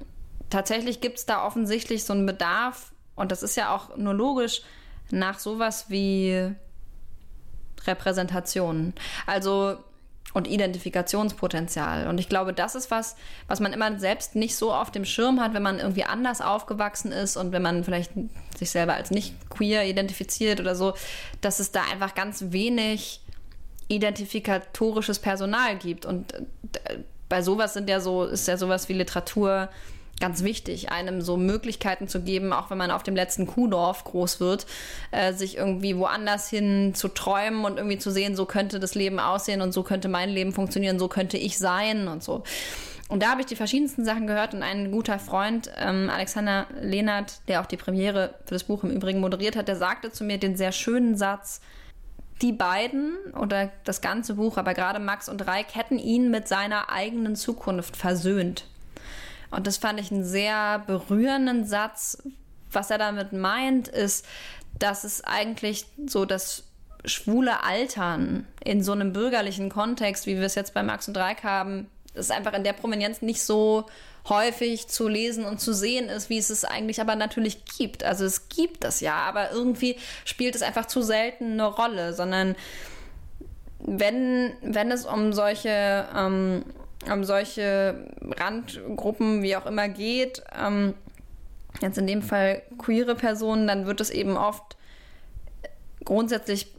tatsächlich gibt es da offensichtlich so einen Bedarf, und das ist ja auch nur logisch, nach sowas wie Repräsentation. Also und Identifikationspotenzial. Und ich glaube, das ist was, was man immer selbst nicht so auf dem Schirm hat, wenn man irgendwie anders aufgewachsen ist und wenn man vielleicht sich selber als nicht queer identifiziert oder so, dass es da einfach ganz wenig identifikatorisches Personal gibt. Und äh, bei sowas sind ja so, ist ja sowas wie Literatur ganz wichtig, einem so Möglichkeiten zu geben, auch wenn man auf dem letzten Kuhdorf groß wird, äh, sich irgendwie woanders hin zu träumen und irgendwie zu sehen, so könnte das Leben aussehen und so könnte mein Leben funktionieren, so könnte ich sein und so. Und da habe ich die verschiedensten Sachen gehört und ein guter Freund, ähm, Alexander Lehnert, der auch die Premiere für das Buch im Übrigen moderiert hat, der sagte zu mir den sehr schönen Satz, die beiden oder das ganze Buch, aber gerade Max und Reik hätten ihn mit seiner eigenen Zukunft versöhnt. Und das fand ich einen sehr berührenden Satz. Was er damit meint, ist, dass es eigentlich so das schwule Altern in so einem bürgerlichen Kontext, wie wir es jetzt bei Max und Dreieck haben, ist einfach in der Prominenz nicht so häufig zu lesen und zu sehen ist, wie es es eigentlich aber natürlich gibt. Also es gibt das ja, aber irgendwie spielt es einfach zu selten eine Rolle, sondern wenn, wenn es um solche ähm, um solche Randgruppen wie auch immer geht, ähm, jetzt in dem Fall queere Personen, dann wird es eben oft grundsätzlich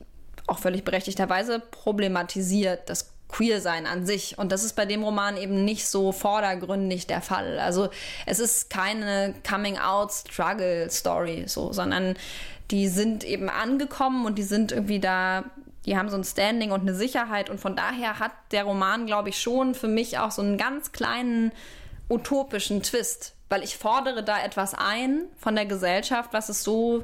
auch völlig berechtigterweise problematisiert, das Queersein an sich. Und das ist bei dem Roman eben nicht so vordergründig der Fall. Also es ist keine Coming-out-Struggle-Story, so, sondern die sind eben angekommen und die sind irgendwie da die haben so ein Standing und eine Sicherheit und von daher hat der Roman, glaube ich, schon für mich auch so einen ganz kleinen utopischen Twist, weil ich fordere da etwas ein von der Gesellschaft, was es so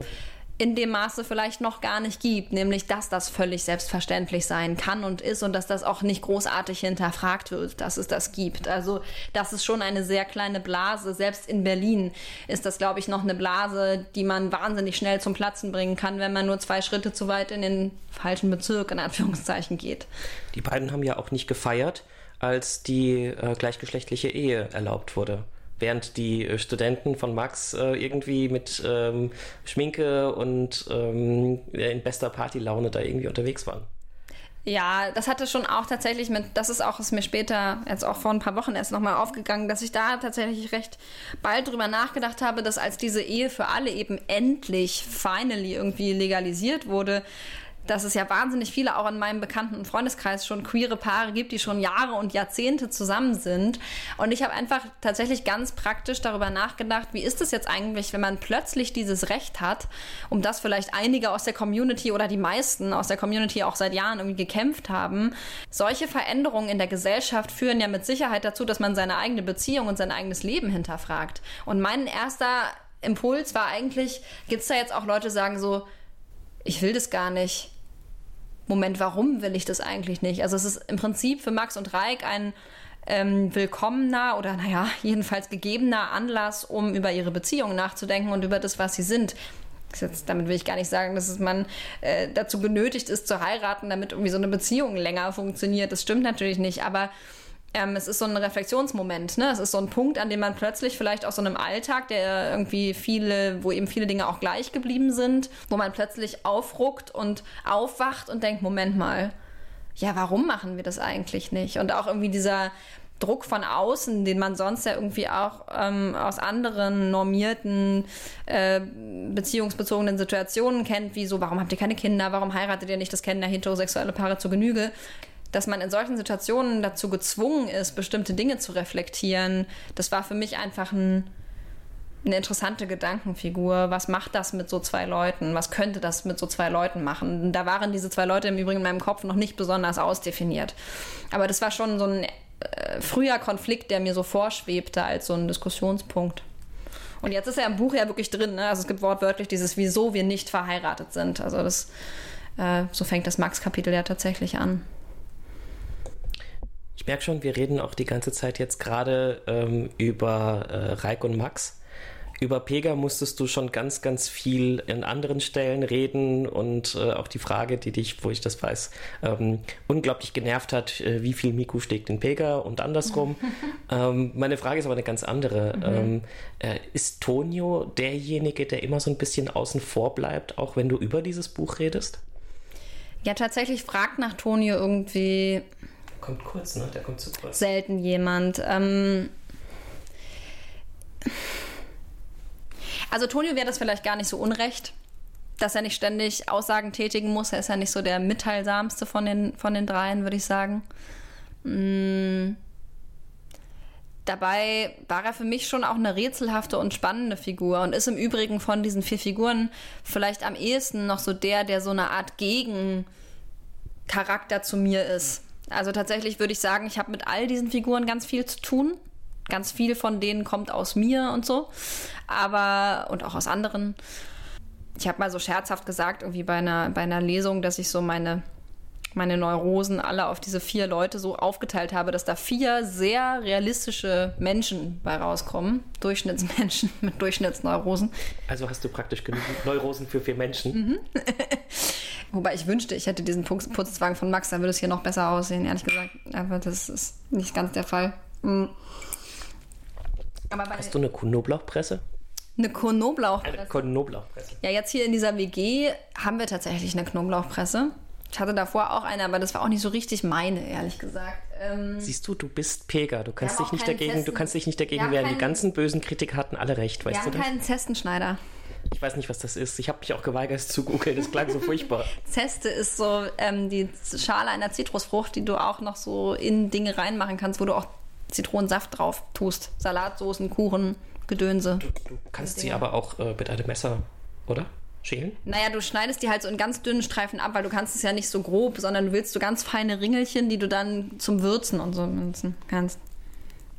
in dem Maße vielleicht noch gar nicht gibt, nämlich dass das völlig selbstverständlich sein kann und ist und dass das auch nicht großartig hinterfragt wird, dass es das gibt. Also das ist schon eine sehr kleine Blase. Selbst in Berlin ist das, glaube ich, noch eine Blase, die man wahnsinnig schnell zum Platzen bringen kann, wenn man nur zwei Schritte zu weit in den falschen Bezirk in Anführungszeichen geht.
Die beiden haben ja auch nicht gefeiert, als die äh, gleichgeschlechtliche Ehe erlaubt wurde während die äh, Studenten von Max äh, irgendwie mit ähm, Schminke und ähm, in bester Partylaune da irgendwie unterwegs waren.
Ja, das hatte schon auch tatsächlich mit, das ist auch, ist mir später, jetzt auch vor ein paar Wochen erst nochmal aufgegangen, dass ich da tatsächlich recht bald drüber nachgedacht habe, dass als diese Ehe für alle eben endlich, finally irgendwie legalisiert wurde, dass es ja wahnsinnig viele auch in meinem bekannten Freundeskreis schon queere Paare gibt, die schon Jahre und Jahrzehnte zusammen sind. Und ich habe einfach tatsächlich ganz praktisch darüber nachgedacht, wie ist es jetzt eigentlich, wenn man plötzlich dieses Recht hat, um das vielleicht einige aus der Community oder die meisten aus der Community auch seit Jahren irgendwie gekämpft haben. Solche Veränderungen in der Gesellschaft führen ja mit Sicherheit dazu, dass man seine eigene Beziehung und sein eigenes Leben hinterfragt. Und mein erster Impuls war eigentlich, gibt es da jetzt auch Leute, die sagen so, ich will das gar nicht. Moment, warum will ich das eigentlich nicht? Also es ist im Prinzip für Max und Reik ein ähm, willkommener oder naja, jedenfalls gegebener Anlass, um über ihre Beziehung nachzudenken und über das, was sie sind. Jetzt, damit will ich gar nicht sagen, dass man äh, dazu genötigt ist zu heiraten, damit irgendwie so eine Beziehung länger funktioniert. Das stimmt natürlich nicht, aber ähm, es ist so ein Reflexionsmoment, ne? Es ist so ein Punkt, an dem man plötzlich vielleicht aus so einem Alltag, der irgendwie viele, wo eben viele Dinge auch gleich geblieben sind, wo man plötzlich aufruckt und aufwacht und denkt, Moment mal, ja, warum machen wir das eigentlich nicht? Und auch irgendwie dieser Druck von außen, den man sonst ja irgendwie auch ähm, aus anderen normierten äh, beziehungsbezogenen Situationen kennt, wie so, warum habt ihr keine Kinder, warum heiratet ihr nicht, das kennen ja heterosexuelle Paare zur Genüge, dass man in solchen Situationen dazu gezwungen ist, bestimmte Dinge zu reflektieren, das war für mich einfach ein, eine interessante Gedankenfigur. Was macht das mit so zwei Leuten? Was könnte das mit so zwei Leuten machen? Da waren diese zwei Leute im Übrigen in meinem Kopf noch nicht besonders ausdefiniert. Aber das war schon so ein äh, früher Konflikt, der mir so vorschwebte als so ein Diskussionspunkt. Und jetzt ist er im Buch ja wirklich drin. Ne? Also es gibt wortwörtlich dieses, wieso wir nicht verheiratet sind. Also das, äh, so fängt das Max-Kapitel ja tatsächlich an.
Ich merke schon, wir reden auch die ganze Zeit jetzt gerade ähm, über äh, Reik und Max. Über Pega musstest du schon ganz, ganz viel in anderen Stellen reden und äh, auch die Frage, die dich, wo ich das weiß, ähm, unglaublich genervt hat, äh, wie viel Miku steckt in Pega und andersrum. ähm, meine Frage ist aber eine ganz andere. Mhm. Ähm, äh, ist Tonio derjenige, der immer so ein bisschen außen vor bleibt, auch wenn du über dieses Buch redest?
Ja, tatsächlich fragt nach Tonio irgendwie.
Kommt kurz, ne? Der kommt zu kurz.
Selten jemand. Ähm also Tonio wäre das vielleicht gar nicht so unrecht, dass er nicht ständig Aussagen tätigen muss. Er ist ja nicht so der mitteilsamste von den, von den dreien, würde ich sagen. Mm. Dabei war er für mich schon auch eine rätselhafte und spannende Figur und ist im Übrigen von diesen vier Figuren vielleicht am ehesten noch so der, der so eine Art Gegencharakter zu mir ist. Also tatsächlich würde ich sagen, ich habe mit all diesen Figuren ganz viel zu tun ganz viel von denen kommt aus mir und so. Aber, und auch aus anderen. Ich habe mal so scherzhaft gesagt, irgendwie bei einer, bei einer Lesung, dass ich so meine, meine Neurosen alle auf diese vier Leute so aufgeteilt habe, dass da vier sehr realistische Menschen bei rauskommen. Durchschnittsmenschen mit Durchschnittsneurosen.
Also hast du praktisch genug Neurosen für vier Menschen.
Wobei ich wünschte, ich hätte diesen Putzwagen von Max, dann würde es hier noch besser aussehen, ehrlich gesagt. Aber das ist nicht ganz der Fall. Mhm.
Hast du eine Knoblauchpresse?
Eine Knoblauchpresse?
Eine Knoblauchpresse.
Ja, jetzt hier in dieser WG haben wir tatsächlich eine Knoblauchpresse. Ich hatte davor auch eine, aber das war auch nicht so richtig meine, ehrlich gesagt.
Ähm, Siehst du, du bist Pega. Du kannst dich nicht dagegen, Zesten. du kannst dich nicht dagegen wehren. Die ganzen bösen Kritiker hatten alle recht, weißt
wir
du
das? keinen Zestenschneider.
Ich weiß nicht, was das ist. Ich habe mich auch geweigert, es zu googeln. Das klang so furchtbar.
Zeste ist so ähm, die Schale einer Zitrusfrucht, die du auch noch so in Dinge reinmachen kannst, wo du auch Zitronensaft drauf tust. Salatsoßen, Kuchen, Gedönse.
Du, du kannst sie aber auch äh, mit einem Messer, oder? Schälen?
Naja, du schneidest die halt so in ganz dünnen Streifen ab, weil du kannst es ja nicht so grob, sondern du willst so ganz feine Ringelchen, die du dann zum Würzen und so nutzen kannst.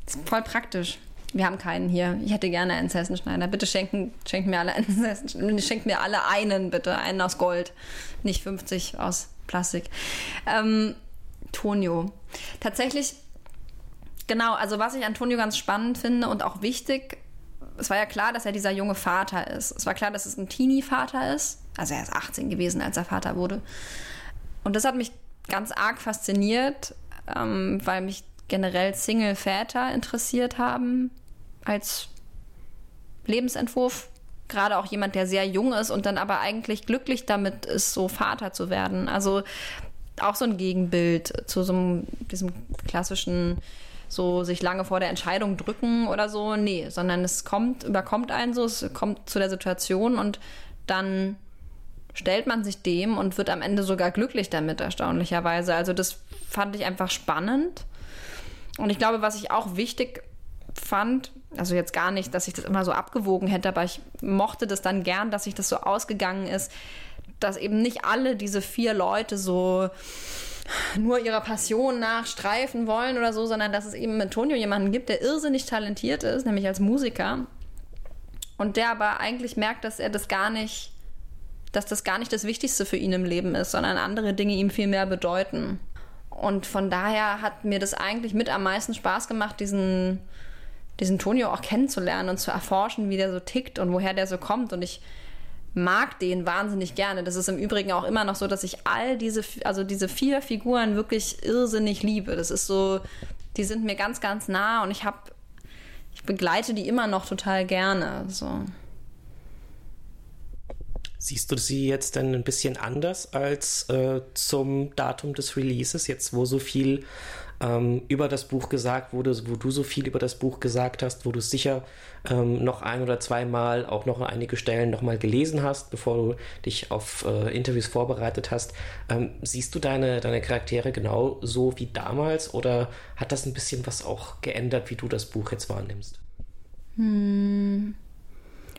Das ist voll praktisch. Wir haben keinen hier. Ich hätte gerne einen Sessenschneider. Bitte schenken, schenken mir alle einen Sessenschneider. Mir alle einen, bitte. Einen aus Gold. Nicht 50 aus Plastik. Ähm, Tonio. Tatsächlich Genau, also was ich Antonio ganz spannend finde und auch wichtig, es war ja klar, dass er dieser junge Vater ist. Es war klar, dass es ein Teenie-Vater ist. Also er ist 18 gewesen, als er Vater wurde. Und das hat mich ganz arg fasziniert, ähm, weil mich generell Single-Väter interessiert haben als Lebensentwurf. Gerade auch jemand, der sehr jung ist und dann aber eigentlich glücklich damit ist, so Vater zu werden. Also auch so ein Gegenbild zu so einem, diesem klassischen so sich lange vor der Entscheidung drücken oder so. Nee, sondern es kommt, überkommt einen so, es kommt zu der Situation und dann stellt man sich dem und wird am Ende sogar glücklich damit, erstaunlicherweise. Also das fand ich einfach spannend. Und ich glaube, was ich auch wichtig fand, also jetzt gar nicht, dass ich das immer so abgewogen hätte, aber ich mochte das dann gern, dass sich das so ausgegangen ist, dass eben nicht alle diese vier Leute so nur ihrer Passion nachstreifen wollen oder so, sondern dass es eben mit Tonio jemanden gibt, der irrsinnig talentiert ist, nämlich als Musiker. Und der aber eigentlich merkt, dass er das gar nicht, dass das gar nicht das Wichtigste für ihn im Leben ist, sondern andere Dinge ihm viel mehr bedeuten. Und von daher hat mir das eigentlich mit am meisten Spaß gemacht, diesen, diesen Tonio auch kennenzulernen und zu erforschen, wie der so tickt und woher der so kommt. Und ich mag den wahnsinnig gerne. Das ist im Übrigen auch immer noch so, dass ich all diese, also diese vier Figuren wirklich irrsinnig liebe. Das ist so, die sind mir ganz, ganz nah und ich habe, ich begleite die immer noch total gerne. So.
Siehst du sie jetzt denn ein bisschen anders als äh, zum Datum des Releases, jetzt wo so viel ähm, über das Buch gesagt wurde, wo du so viel über das Buch gesagt hast, wo du es sicher ähm, noch ein oder zweimal auch noch einige Stellen nochmal gelesen hast, bevor du dich auf äh, Interviews vorbereitet hast. Ähm, siehst du deine, deine Charaktere genau so wie damals oder hat das ein bisschen was auch geändert, wie du das Buch jetzt wahrnimmst?
Hm.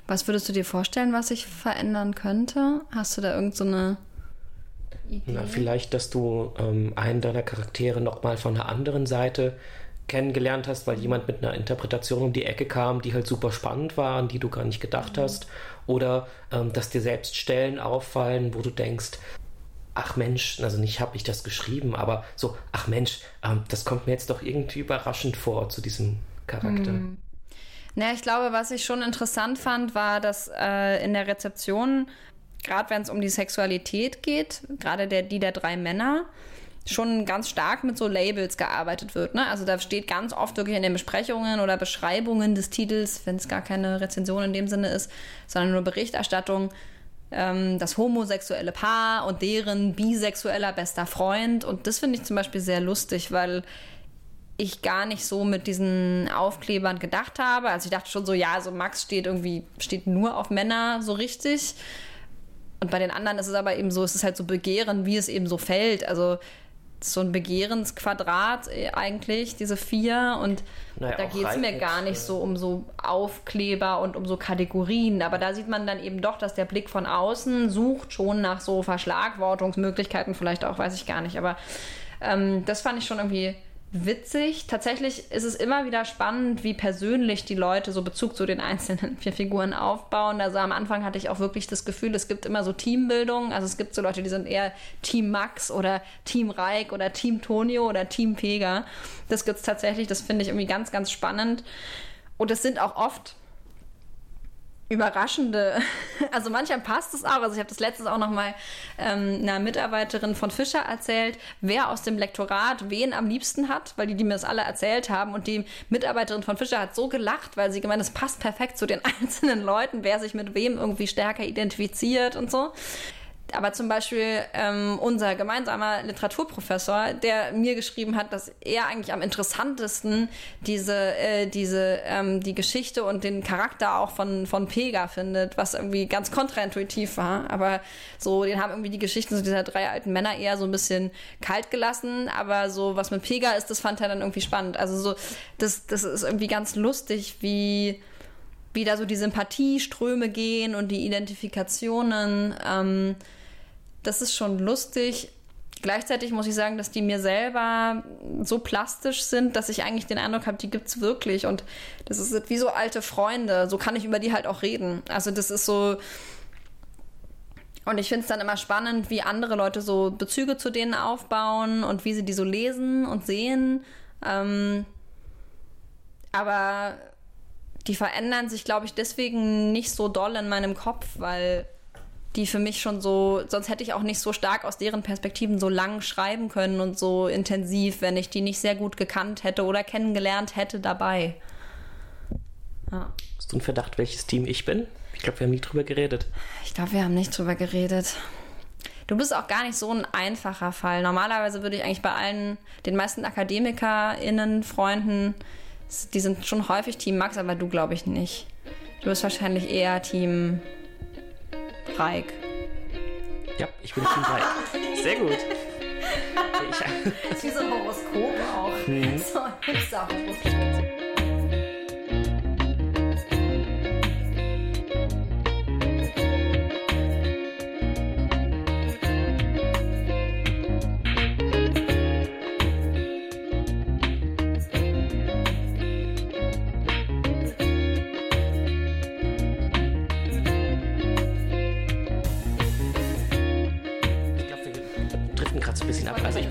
Was würdest du dir vorstellen, was sich verändern könnte? Hast du da irgendeine
so Idee? Na, vielleicht, dass du ähm, einen deiner Charaktere nochmal von der anderen Seite kennengelernt hast, weil jemand mit einer Interpretation um die Ecke kam, die halt super spannend war, an die du gar nicht gedacht mhm. hast. Oder ähm, dass dir selbst Stellen auffallen, wo du denkst, ach Mensch, also nicht habe ich das geschrieben, aber so, ach Mensch, ähm, das kommt mir jetzt doch irgendwie überraschend vor zu diesem Charakter. Mhm.
Naja, ich glaube, was ich schon interessant fand, war, dass äh, in der Rezeption, gerade wenn es um die Sexualität geht, gerade der, die der drei Männer, schon ganz stark mit so Labels gearbeitet wird. Ne? Also da steht ganz oft wirklich in den Besprechungen oder Beschreibungen des Titels, wenn es gar keine Rezension in dem Sinne ist, sondern nur Berichterstattung, ähm, das homosexuelle Paar und deren bisexueller bester Freund. Und das finde ich zum Beispiel sehr lustig, weil ich gar nicht so mit diesen Aufklebern gedacht habe. Also ich dachte schon so, ja, so Max steht irgendwie, steht nur auf Männer so richtig. Und bei den anderen ist es aber eben so, es ist halt so Begehren, wie es eben so fällt. Also so ein Begehrensquadrat äh, eigentlich, diese vier. Und naja, da geht es mir gar nicht so um so Aufkleber und um so Kategorien. Aber da sieht man dann eben doch, dass der Blick von außen sucht schon nach so Verschlagwortungsmöglichkeiten, vielleicht auch, weiß ich gar nicht. Aber ähm, das fand ich schon irgendwie witzig. Tatsächlich ist es immer wieder spannend, wie persönlich die Leute so Bezug zu den einzelnen vier Figuren aufbauen. Also am Anfang hatte ich auch wirklich das Gefühl, es gibt immer so Teambildung. Also es gibt so Leute, die sind eher Team Max oder Team Reik oder Team Tonio oder Team Pega. Das gibt es tatsächlich. Das finde ich irgendwie ganz, ganz spannend. Und es sind auch oft überraschende, also manchmal passt es auch. Also ich habe das letztens auch noch mal ähm, einer Mitarbeiterin von Fischer erzählt, wer aus dem Lektorat wen am liebsten hat, weil die, die mir das alle erzählt haben. Und die Mitarbeiterin von Fischer hat so gelacht, weil sie gemeint, es passt perfekt zu den einzelnen Leuten, wer sich mit wem irgendwie stärker identifiziert und so aber zum Beispiel ähm, unser gemeinsamer Literaturprofessor, der mir geschrieben hat, dass er eigentlich am interessantesten diese, äh, diese, ähm, die Geschichte und den Charakter auch von, von Pega findet, was irgendwie ganz kontraintuitiv war. Aber so, den haben irgendwie die Geschichten so dieser drei alten Männer eher so ein bisschen kalt gelassen. Aber so, was mit Pega ist, das fand er dann irgendwie spannend. Also so, das, das ist irgendwie ganz lustig, wie wie da so die Sympathieströme gehen und die Identifikationen. Ähm, das ist schon lustig. Gleichzeitig muss ich sagen, dass die mir selber so plastisch sind, dass ich eigentlich den Eindruck habe, die gibt es wirklich. Und das ist wie so alte Freunde. So kann ich über die halt auch reden. Also das ist so. Und ich finde es dann immer spannend, wie andere Leute so Bezüge zu denen aufbauen und wie sie die so lesen und sehen. Ähm, aber die verändern sich, glaube ich, deswegen nicht so doll in meinem Kopf, weil die für mich schon so, sonst hätte ich auch nicht so stark aus deren Perspektiven so lang schreiben können und so intensiv, wenn ich die nicht sehr gut gekannt hätte oder kennengelernt hätte dabei.
Ja. Hast du einen Verdacht, welches Team ich bin? Ich glaube, wir haben nie drüber geredet.
Ich glaube, wir haben nicht drüber geredet. Du bist auch gar nicht so ein einfacher Fall. Normalerweise würde ich eigentlich bei allen, den meisten AkademikerInnen, Freunden, die sind schon häufig Team Max, aber du glaube ich nicht. Du bist wahrscheinlich eher Team Reik.
Ja, ich bin Team Reik. Sehr gut.
Ich, ist wie so ein Horoskop auch. Mhm. So, ist auch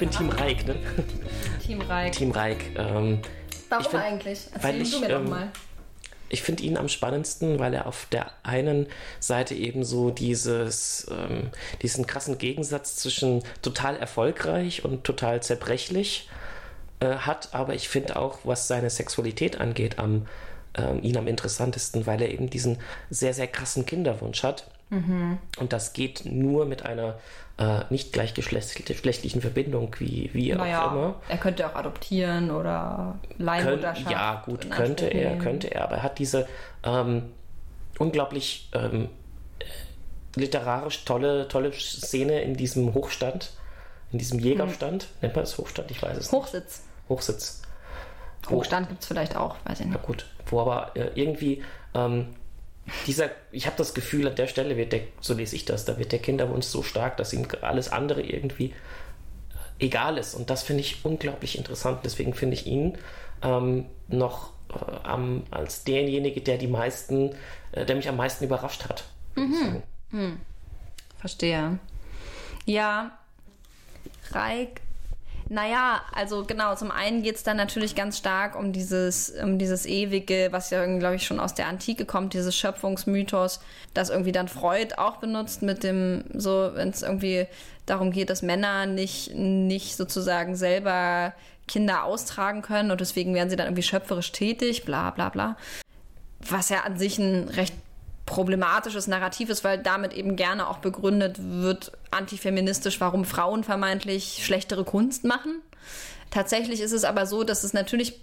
bin Team Reik, ne?
Team Reik.
Team Reik. Ähm,
Warum find, eigentlich? Erzähl weil ich, du mir ähm, doch mal.
Ich finde ihn am spannendsten, weil er auf der einen Seite eben so dieses, ähm, diesen krassen Gegensatz zwischen total erfolgreich und total zerbrechlich äh, hat, aber ich finde auch, was seine Sexualität angeht, am, äh, ihn am interessantesten, weil er eben diesen sehr, sehr krassen Kinderwunsch hat. Mhm. Und das geht nur mit einer äh, nicht gleichgeschlechtlichen Verbindung, wie, wie naja, auch immer.
Er könnte auch adoptieren oder Leihmutterschaft.
ja, gut, könnte er, könnte er, aber er hat diese ähm, unglaublich ähm, literarisch tolle, tolle Szene in diesem Hochstand, in diesem Jägerstand. Mhm. Nennt man das Hochstand? Ich weiß es
Hochsitz.
nicht. Hochsitz.
Hochstand gibt es vielleicht auch, weiß ich nicht.
Na gut, wo aber äh, irgendwie ähm, dieser, ich habe das Gefühl, an der Stelle wird der, so lese ich das, da wird der Kinderwunsch so stark, dass ihm alles andere irgendwie egal ist. Und das finde ich unglaublich interessant. Deswegen finde ich ihn ähm, noch äh, am, als derjenige, der die meisten, äh, der mich am meisten überrascht hat.
Mhm. Hm. Verstehe. Ja, Reik naja, also genau, zum einen geht es dann natürlich ganz stark um dieses, um dieses ewige, was ja, glaube ich, schon aus der Antike kommt, dieses Schöpfungsmythos, das irgendwie dann Freud auch benutzt mit dem, so, wenn es irgendwie darum geht, dass Männer nicht, nicht sozusagen selber Kinder austragen können und deswegen werden sie dann irgendwie schöpferisch tätig, bla bla bla. Was ja an sich ein recht problematisches Narrativ ist, weil damit eben gerne auch begründet wird, antifeministisch, warum Frauen vermeintlich schlechtere Kunst machen. Tatsächlich ist es aber so, dass es natürlich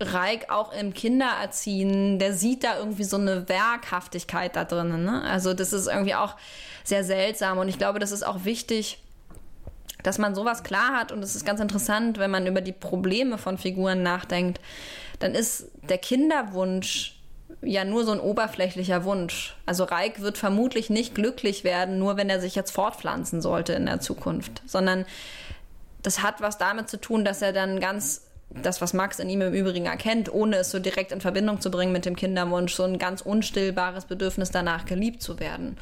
Reik auch im Kindererziehen, der sieht da irgendwie so eine Werkhaftigkeit da drin. Ne? Also das ist irgendwie auch sehr seltsam und ich glaube, das ist auch wichtig, dass man sowas klar hat und es ist ganz interessant, wenn man über die Probleme von Figuren nachdenkt, dann ist der Kinderwunsch ja nur so ein oberflächlicher Wunsch. Also Reik wird vermutlich nicht glücklich werden, nur wenn er sich jetzt fortpflanzen sollte in der Zukunft, sondern das hat was damit zu tun, dass er dann ganz das, was Max in ihm im Übrigen erkennt, ohne es so direkt in Verbindung zu bringen mit dem Kinderwunsch, so ein ganz unstillbares Bedürfnis danach geliebt zu werden.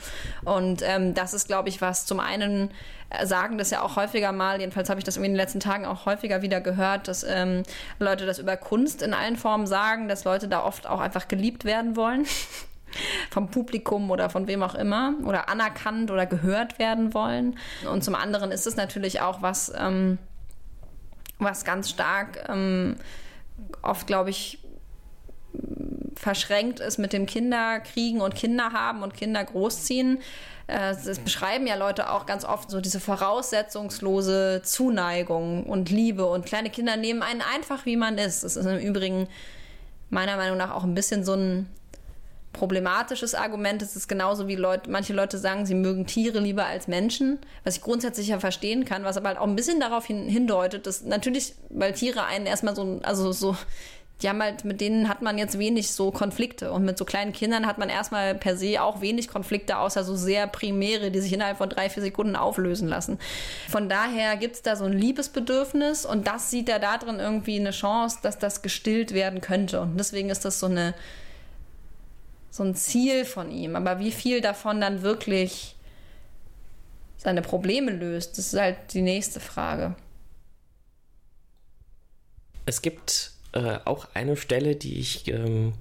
Und ähm, das ist, glaube ich, was zum einen äh, sagen das ja auch häufiger mal, jedenfalls habe ich das in den letzten Tagen auch häufiger wieder gehört, dass ähm, Leute das über Kunst in allen Formen sagen, dass Leute da oft auch einfach geliebt werden wollen. vom Publikum oder von wem auch immer oder anerkannt oder gehört werden wollen. Und zum anderen ist es natürlich auch was, ähm, was ganz stark ähm, oft, glaube ich, verschränkt ist mit dem Kinderkriegen und Kinder haben und Kinder großziehen. Äh, das beschreiben ja Leute auch ganz oft so diese voraussetzungslose Zuneigung und Liebe und kleine Kinder nehmen einen einfach, wie man ist. Das ist im Übrigen meiner Meinung nach auch ein bisschen so ein problematisches Argument. Es ist genauso wie Leute, manche Leute sagen, sie mögen Tiere lieber als Menschen, was ich grundsätzlich ja verstehen kann, was aber halt auch ein bisschen darauf hin, hindeutet, dass natürlich, weil Tiere einen erstmal so, also so, die haben halt, mit denen hat man jetzt wenig so Konflikte. Und mit so kleinen Kindern hat man erstmal per se auch wenig Konflikte, außer so sehr primäre, die sich innerhalb von drei, vier Sekunden auflösen lassen. Von daher gibt es da so ein Liebesbedürfnis und das sieht er da drin irgendwie eine Chance, dass das gestillt werden könnte. Und deswegen ist das so eine, so ein Ziel von ihm. Aber wie viel davon dann wirklich seine Probleme löst, das ist halt die nächste Frage.
Es gibt äh, auch eine Stelle, die ich ähm,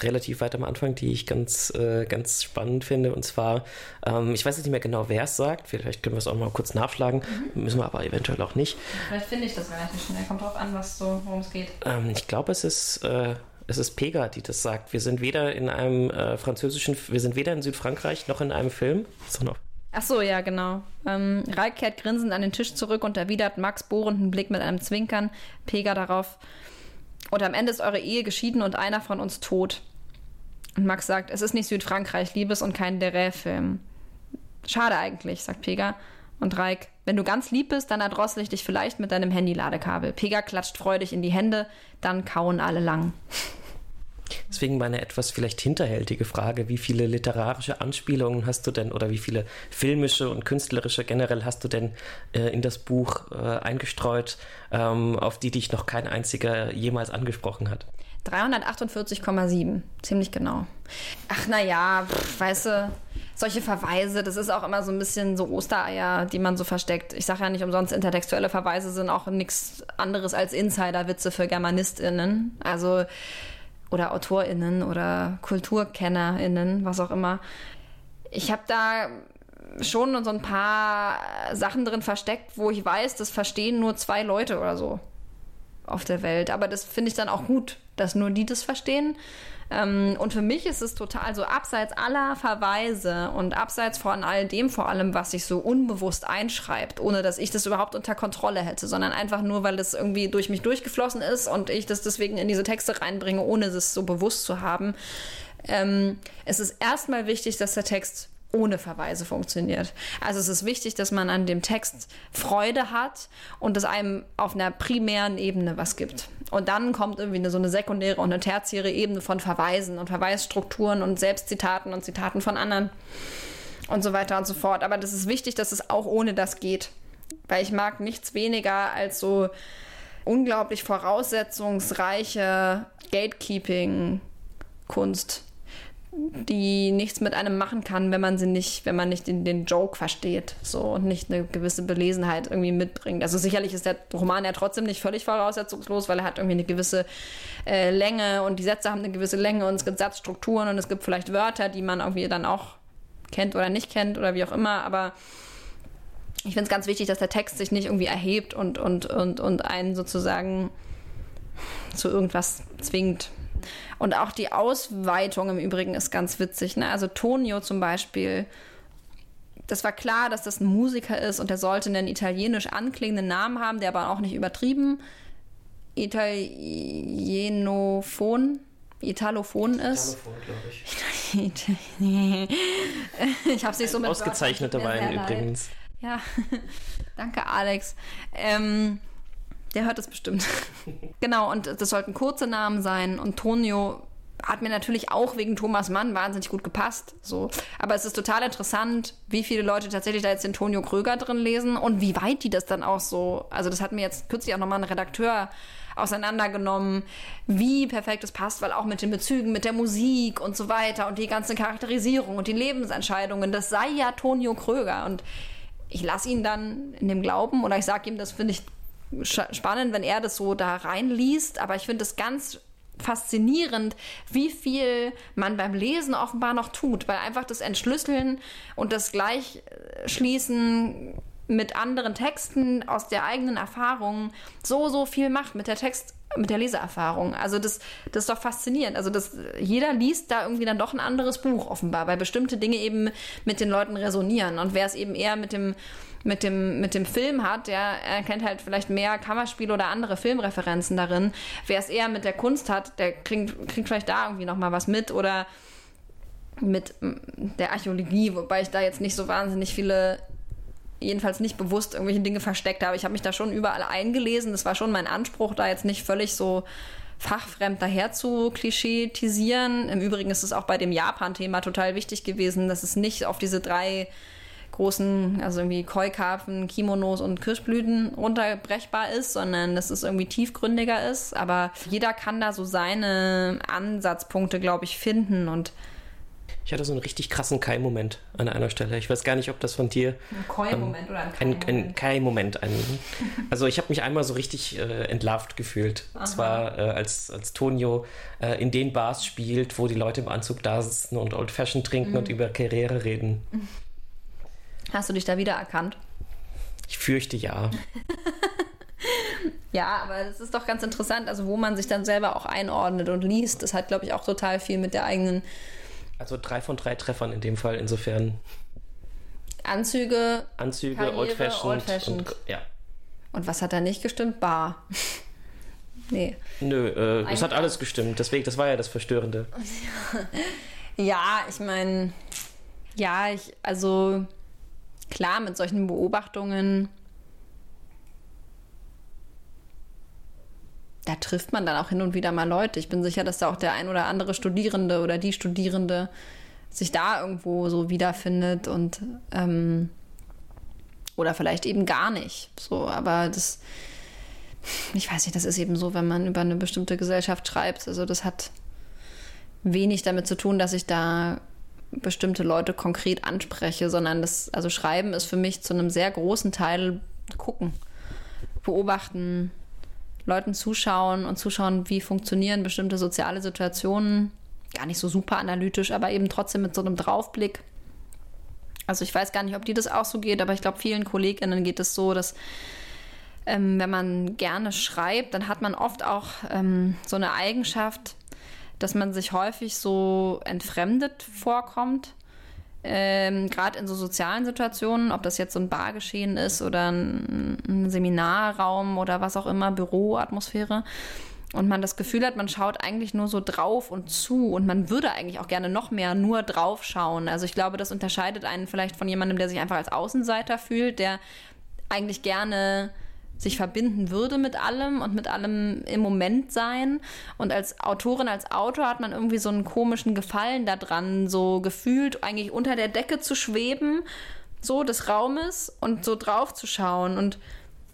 relativ weit am Anfang, die ich ganz, äh, ganz spannend finde. Und zwar, ähm, ich weiß jetzt nicht mehr genau, wer es sagt. Vielleicht können wir es auch mal kurz nachschlagen. Mhm. Müssen wir aber eventuell auch nicht.
Vielleicht finde ich das relativ schnell. Kommt drauf an, was so, worum es geht.
Ähm, ich glaube, es ist. Äh, es ist Pega, die das sagt. Wir sind weder in einem äh, französischen, wir sind weder in Südfrankreich noch in einem Film.
Noch. Ach so, ja, genau. Ähm, Reik kehrt grinsend an den Tisch zurück und erwidert Max bohrenden Blick mit einem Zwinkern. Pega darauf. Und am Ende ist eure Ehe geschieden und einer von uns tot. Und Max sagt, es ist nicht Südfrankreich, Liebes und kein Deret-Film. Schade eigentlich, sagt Pega. Und Reik, wenn du ganz lieb bist, dann erdrossel ich dich vielleicht mit deinem Handy-Ladekabel. Pega klatscht freudig in die Hände, dann kauen alle lang.
Deswegen meine etwas vielleicht hinterhältige Frage, wie viele literarische Anspielungen hast du denn oder wie viele filmische und künstlerische generell hast du denn äh, in das Buch äh, eingestreut, ähm, auf die dich noch kein einziger jemals angesprochen hat?
348,7, ziemlich genau. Ach naja, weißt du, solche Verweise, das ist auch immer so ein bisschen so Ostereier, die man so versteckt. Ich sage ja nicht umsonst, intertextuelle Verweise sind auch nichts anderes als Insiderwitze für GermanistInnen. Also oder AutorInnen oder KulturkennerInnen, was auch immer. Ich habe da schon so ein paar Sachen drin versteckt, wo ich weiß, das verstehen nur zwei Leute oder so auf der Welt. Aber das finde ich dann auch gut, dass nur die das verstehen. Ähm, und für mich ist es total so abseits aller Verweise und abseits von all dem vor allem, was sich so unbewusst einschreibt, ohne dass ich das überhaupt unter Kontrolle hätte, sondern einfach nur, weil es irgendwie durch mich durchgeflossen ist und ich das deswegen in diese Texte reinbringe, ohne es so bewusst zu haben. Ähm, es ist erstmal wichtig, dass der Text ohne Verweise funktioniert. Also es ist wichtig, dass man an dem Text Freude hat und es einem auf einer primären Ebene was gibt. Und dann kommt irgendwie eine, so eine sekundäre und eine tertiäre Ebene von Verweisen und Verweisstrukturen und Selbstzitaten und Zitaten von anderen und so weiter und so fort. Aber das ist wichtig, dass es auch ohne das geht. Weil ich mag nichts weniger als so unglaublich voraussetzungsreiche Gatekeeping-Kunst die nichts mit einem machen kann, wenn man sie nicht, wenn man nicht den, den Joke versteht, so und nicht eine gewisse Belesenheit irgendwie mitbringt. Also sicherlich ist der Roman ja trotzdem nicht völlig voraussetzungslos, weil er hat irgendwie eine gewisse äh, Länge und die Sätze haben eine gewisse Länge und es gibt Satzstrukturen und es gibt vielleicht Wörter, die man irgendwie dann auch kennt oder nicht kennt oder wie auch immer, aber ich finde es ganz wichtig, dass der Text sich nicht irgendwie erhebt und, und, und, und einen sozusagen zu irgendwas zwingt. Und auch die Ausweitung im Übrigen ist ganz witzig. Ne? Also Tonio zum Beispiel, das war klar, dass das ein Musiker ist und der sollte einen italienisch anklingenden Namen haben, der aber auch nicht übertrieben Italienophon, Italophon ist. Italophon, glaube ich. ich habe sich so mit
Ausgezeichneter Wein übrigens.
Ja, danke Alex. Ähm, der hört es bestimmt. genau, und das sollten kurze Namen sein. Und Tonio hat mir natürlich auch wegen Thomas Mann wahnsinnig gut gepasst. So. Aber es ist total interessant, wie viele Leute tatsächlich da jetzt den Tonio Kröger drin lesen und wie weit die das dann auch so. Also, das hat mir jetzt kürzlich auch nochmal ein Redakteur auseinandergenommen, wie perfekt es passt, weil auch mit den Bezügen, mit der Musik und so weiter und die ganze Charakterisierung und die Lebensentscheidungen, das sei ja Tonio Kröger. Und ich lasse ihn dann in dem Glauben oder ich sage ihm, das finde ich spannend, wenn er das so da reinliest, aber ich finde es ganz faszinierend, wie viel man beim Lesen offenbar noch tut, weil einfach das Entschlüsseln und das Gleichschließen mit anderen Texten aus der eigenen Erfahrung so, so viel macht mit der Text, mit der Leseerfahrung. Also das, das ist doch faszinierend. Also das, jeder liest da irgendwie dann doch ein anderes Buch offenbar, weil bestimmte Dinge eben mit den Leuten resonieren. Und wer es eben eher mit dem mit dem, mit dem Film hat, der erkennt halt vielleicht mehr Kammerspiele oder andere Filmreferenzen darin. Wer es eher mit der Kunst hat, der kriegt, kriegt vielleicht da irgendwie nochmal was mit oder mit der Archäologie, wobei ich da jetzt nicht so wahnsinnig viele jedenfalls nicht bewusst irgendwelche Dinge versteckt habe. Ich habe mich da schon überall eingelesen. Das war schon mein Anspruch, da jetzt nicht völlig so fachfremd daher zu klischeetisieren. Im Übrigen ist es auch bei dem Japan-Thema total wichtig gewesen, dass es nicht auf diese drei großen, also irgendwie Keukarpfen, Kimonos und Kirschblüten runterbrechbar ist, sondern dass es irgendwie tiefgründiger ist. Aber jeder kann da so seine Ansatzpunkte, glaube ich, finden und
ich hatte so einen richtig krassen Kai-Moment an einer Stelle. Ich weiß gar nicht, ob das von dir.
Ein Koi-Moment ähm, oder
ein Kai-Moment? Ein, ein Kai-Moment. also, ich habe mich einmal so richtig äh, entlarvt gefühlt. Aha. Und zwar, äh, als, als Tonio äh, in den Bars spielt, wo die Leute im Anzug da sitzen und Old Fashion trinken mhm. und über Karriere reden.
Hast du dich da wiedererkannt?
Ich fürchte ja.
ja, aber das ist doch ganz interessant, also wo man sich dann selber auch einordnet und liest. Das hat, glaube ich, auch total viel mit der eigenen.
Also drei von drei Treffern in dem Fall, insofern.
Anzüge.
Anzüge, Karriere, Old Fashioned. Old Fashioned. Und, ja.
Und was hat da nicht gestimmt? Bar. nee.
Nö, äh, es hat alles gestimmt. Deswegen, das war ja das Verstörende.
ja, ich meine, ja, ich, also klar, mit solchen Beobachtungen, da trifft man dann auch hin und wieder mal Leute. Ich bin sicher, dass da auch der ein oder andere Studierende oder die Studierende sich da irgendwo so wiederfindet und ähm, oder vielleicht eben gar nicht. So, aber das, ich weiß nicht, das ist eben so, wenn man über eine bestimmte Gesellschaft schreibt. Also das hat wenig damit zu tun, dass ich da bestimmte Leute konkret anspreche, sondern das, also Schreiben ist für mich zu einem sehr großen Teil gucken, beobachten, Leuten zuschauen und zuschauen, wie funktionieren bestimmte soziale Situationen. Gar nicht so super analytisch, aber eben trotzdem mit so einem Draufblick. Also ich weiß gar nicht, ob dir das auch so geht, aber ich glaube, vielen KollegInnen geht es so, dass ähm, wenn man gerne schreibt, dann hat man oft auch ähm, so eine Eigenschaft, dass man sich häufig so entfremdet vorkommt. Ähm, Gerade in so sozialen Situationen, ob das jetzt so ein Bargeschehen ist oder ein, ein Seminarraum oder was auch immer, Büroatmosphäre. und man das Gefühl hat, man schaut eigentlich nur so drauf und zu und man würde eigentlich auch gerne noch mehr nur drauf schauen. Also ich glaube, das unterscheidet einen vielleicht von jemandem, der sich einfach als Außenseiter fühlt, der eigentlich gerne sich verbinden würde mit allem und mit allem im Moment sein. Und als Autorin, als Autor hat man irgendwie so einen komischen Gefallen daran, so gefühlt eigentlich unter der Decke zu schweben, so des Raumes und so drauf zu schauen und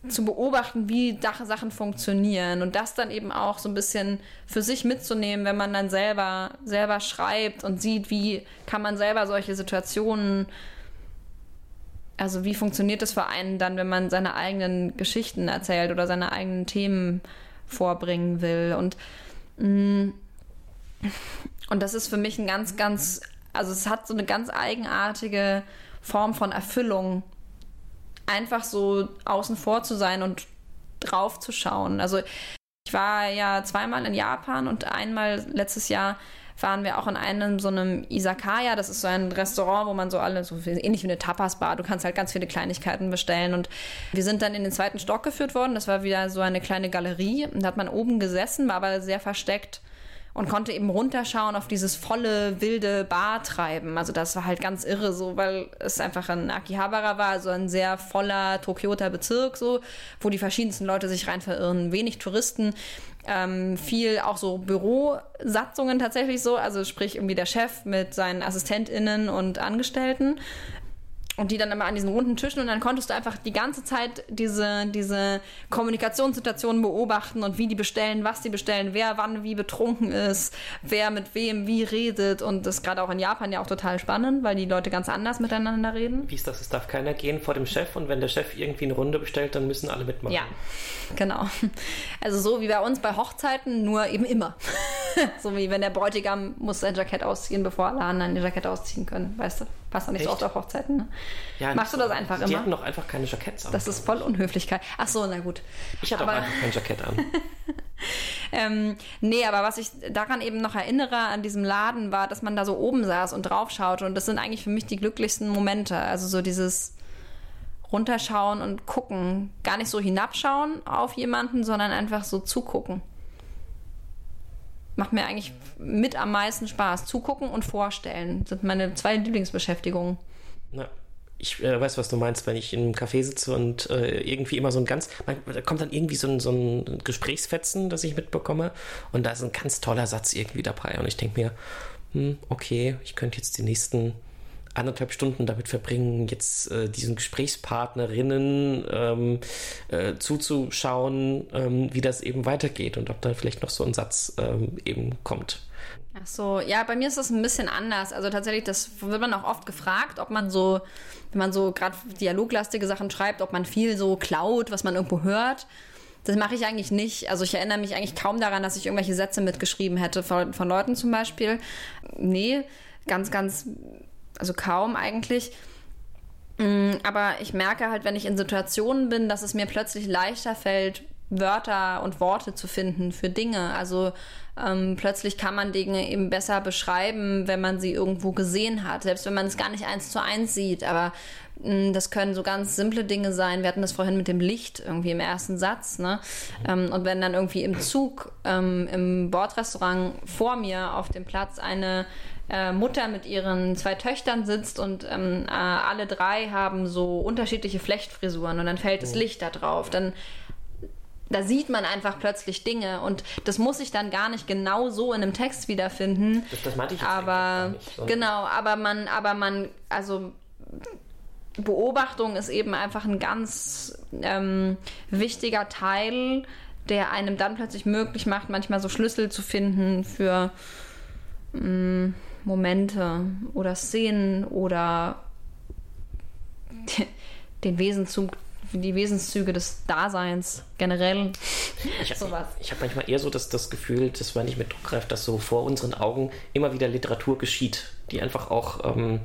zu beobachten, wie Sachen funktionieren und das dann eben auch so ein bisschen für sich mitzunehmen, wenn man dann selber, selber schreibt und sieht, wie kann man selber solche Situationen also wie funktioniert das für einen dann, wenn man seine eigenen Geschichten erzählt oder seine eigenen Themen vorbringen will? Und, mm, und das ist für mich ein ganz, ganz, also es hat so eine ganz eigenartige Form von Erfüllung, einfach so außen vor zu sein und drauf zu schauen. Also ich war ja zweimal in Japan und einmal letztes Jahr waren wir auch in einem so einem Isakaya. Das ist so ein Restaurant, wo man so alle, so ähnlich wie eine Tapas-Bar, du kannst halt ganz viele Kleinigkeiten bestellen. Und wir sind dann in den zweiten Stock geführt worden. Das war wieder so eine kleine Galerie. Und da hat man oben gesessen, war aber sehr versteckt und konnte eben runterschauen auf dieses volle, wilde Bartreiben. Also das war halt ganz irre so, weil es einfach ein Akihabara war, also ein sehr voller Tokioter Bezirk so, wo die verschiedensten Leute sich rein verirren. Wenig Touristen, ähm, viel auch so Bürosatzungen tatsächlich so, also sprich irgendwie der Chef mit seinen AssistentInnen und Angestellten und die dann immer an diesen runden Tischen und dann konntest du einfach die ganze Zeit diese, diese Kommunikationssituationen beobachten und wie die bestellen, was die bestellen, wer wann wie betrunken ist, wer mit wem wie redet und das ist gerade auch in Japan ja auch total spannend, weil die Leute ganz anders miteinander reden.
Wie ist das? Es darf keiner gehen vor dem Chef und wenn der Chef irgendwie eine Runde bestellt, dann müssen alle mitmachen.
Ja, genau. Also so wie bei uns bei Hochzeiten, nur eben immer. so wie wenn der Bräutigam muss sein Jackett ausziehen, bevor alle anderen ihr Jackett ausziehen können, weißt du? Passt doch nicht Echt? so oft auf Hochzeiten, ne? Ja, Machst du das einfach
die
immer?
Die hatten doch einfach keine Jacketts
an. Das ist voll Unhöflichkeit. Ach so, na gut.
Ich hatte aber, einfach kein Jackett an.
ähm, nee, aber was ich daran eben noch erinnere an diesem Laden war, dass man da so oben saß und drauf schaute und das sind eigentlich für mich die glücklichsten Momente. Also so dieses runterschauen und gucken. Gar nicht so hinabschauen auf jemanden, sondern einfach so zugucken macht mir eigentlich mit am meisten Spaß. Zugucken und vorstellen sind meine zwei Lieblingsbeschäftigungen.
Na, ich äh, weiß, was du meinst, wenn ich einem Café sitze und äh, irgendwie immer so ein ganz, man, da kommt dann irgendwie so ein, so ein Gesprächsfetzen, das ich mitbekomme und da ist ein ganz toller Satz irgendwie dabei und ich denke mir, hm, okay, ich könnte jetzt die nächsten anderthalb Stunden damit verbringen, jetzt äh, diesen Gesprächspartnerinnen ähm, äh, zuzuschauen, ähm, wie das eben weitergeht und ob da vielleicht noch so ein Satz ähm, eben kommt.
Ach so, ja, bei mir ist das ein bisschen anders. Also tatsächlich, das wird man auch oft gefragt, ob man so, wenn man so gerade dialoglastige Sachen schreibt, ob man viel so klaut, was man irgendwo hört. Das mache ich eigentlich nicht. Also ich erinnere mich eigentlich kaum daran, dass ich irgendwelche Sätze mitgeschrieben hätte von, von Leuten zum Beispiel. Nee, ganz, ganz also kaum eigentlich. Mm, aber ich merke halt, wenn ich in Situationen bin, dass es mir plötzlich leichter fällt, Wörter und Worte zu finden für Dinge. Also ähm, plötzlich kann man Dinge eben besser beschreiben, wenn man sie irgendwo gesehen hat, selbst wenn man es gar nicht eins zu eins sieht. Aber mh, mm, das können so ganz simple Dinge sein. Wir hatten das vorhin mit dem Licht irgendwie im ersten Satz. Ne? Ähm, und wenn dann irgendwie im Zug, ähm, im Bordrestaurant vor mir auf dem Platz eine äh, Mutter mit ihren zwei Töchtern sitzt und ähm, äh, alle drei haben so unterschiedliche Flechtfrisuren und dann fällt oh. das Licht da drauf. Dann da sieht man einfach plötzlich Dinge und das muss ich dann gar nicht genau so in einem Text wiederfinden.
Das, das meinte ich
jetzt aber nicht, so genau, aber man, aber man, also Beobachtung ist eben einfach ein ganz ähm, wichtiger Teil, der einem dann plötzlich möglich macht, manchmal so Schlüssel zu finden für mh, mm, Momente oder Szenen oder den Wesenzug, die Wesenszüge des Daseins generell.
Ich habe hab manchmal eher so das, das Gefühl, das war nicht mit Druckgreif, dass so vor unseren Augen immer wieder Literatur geschieht, die einfach auch ähm,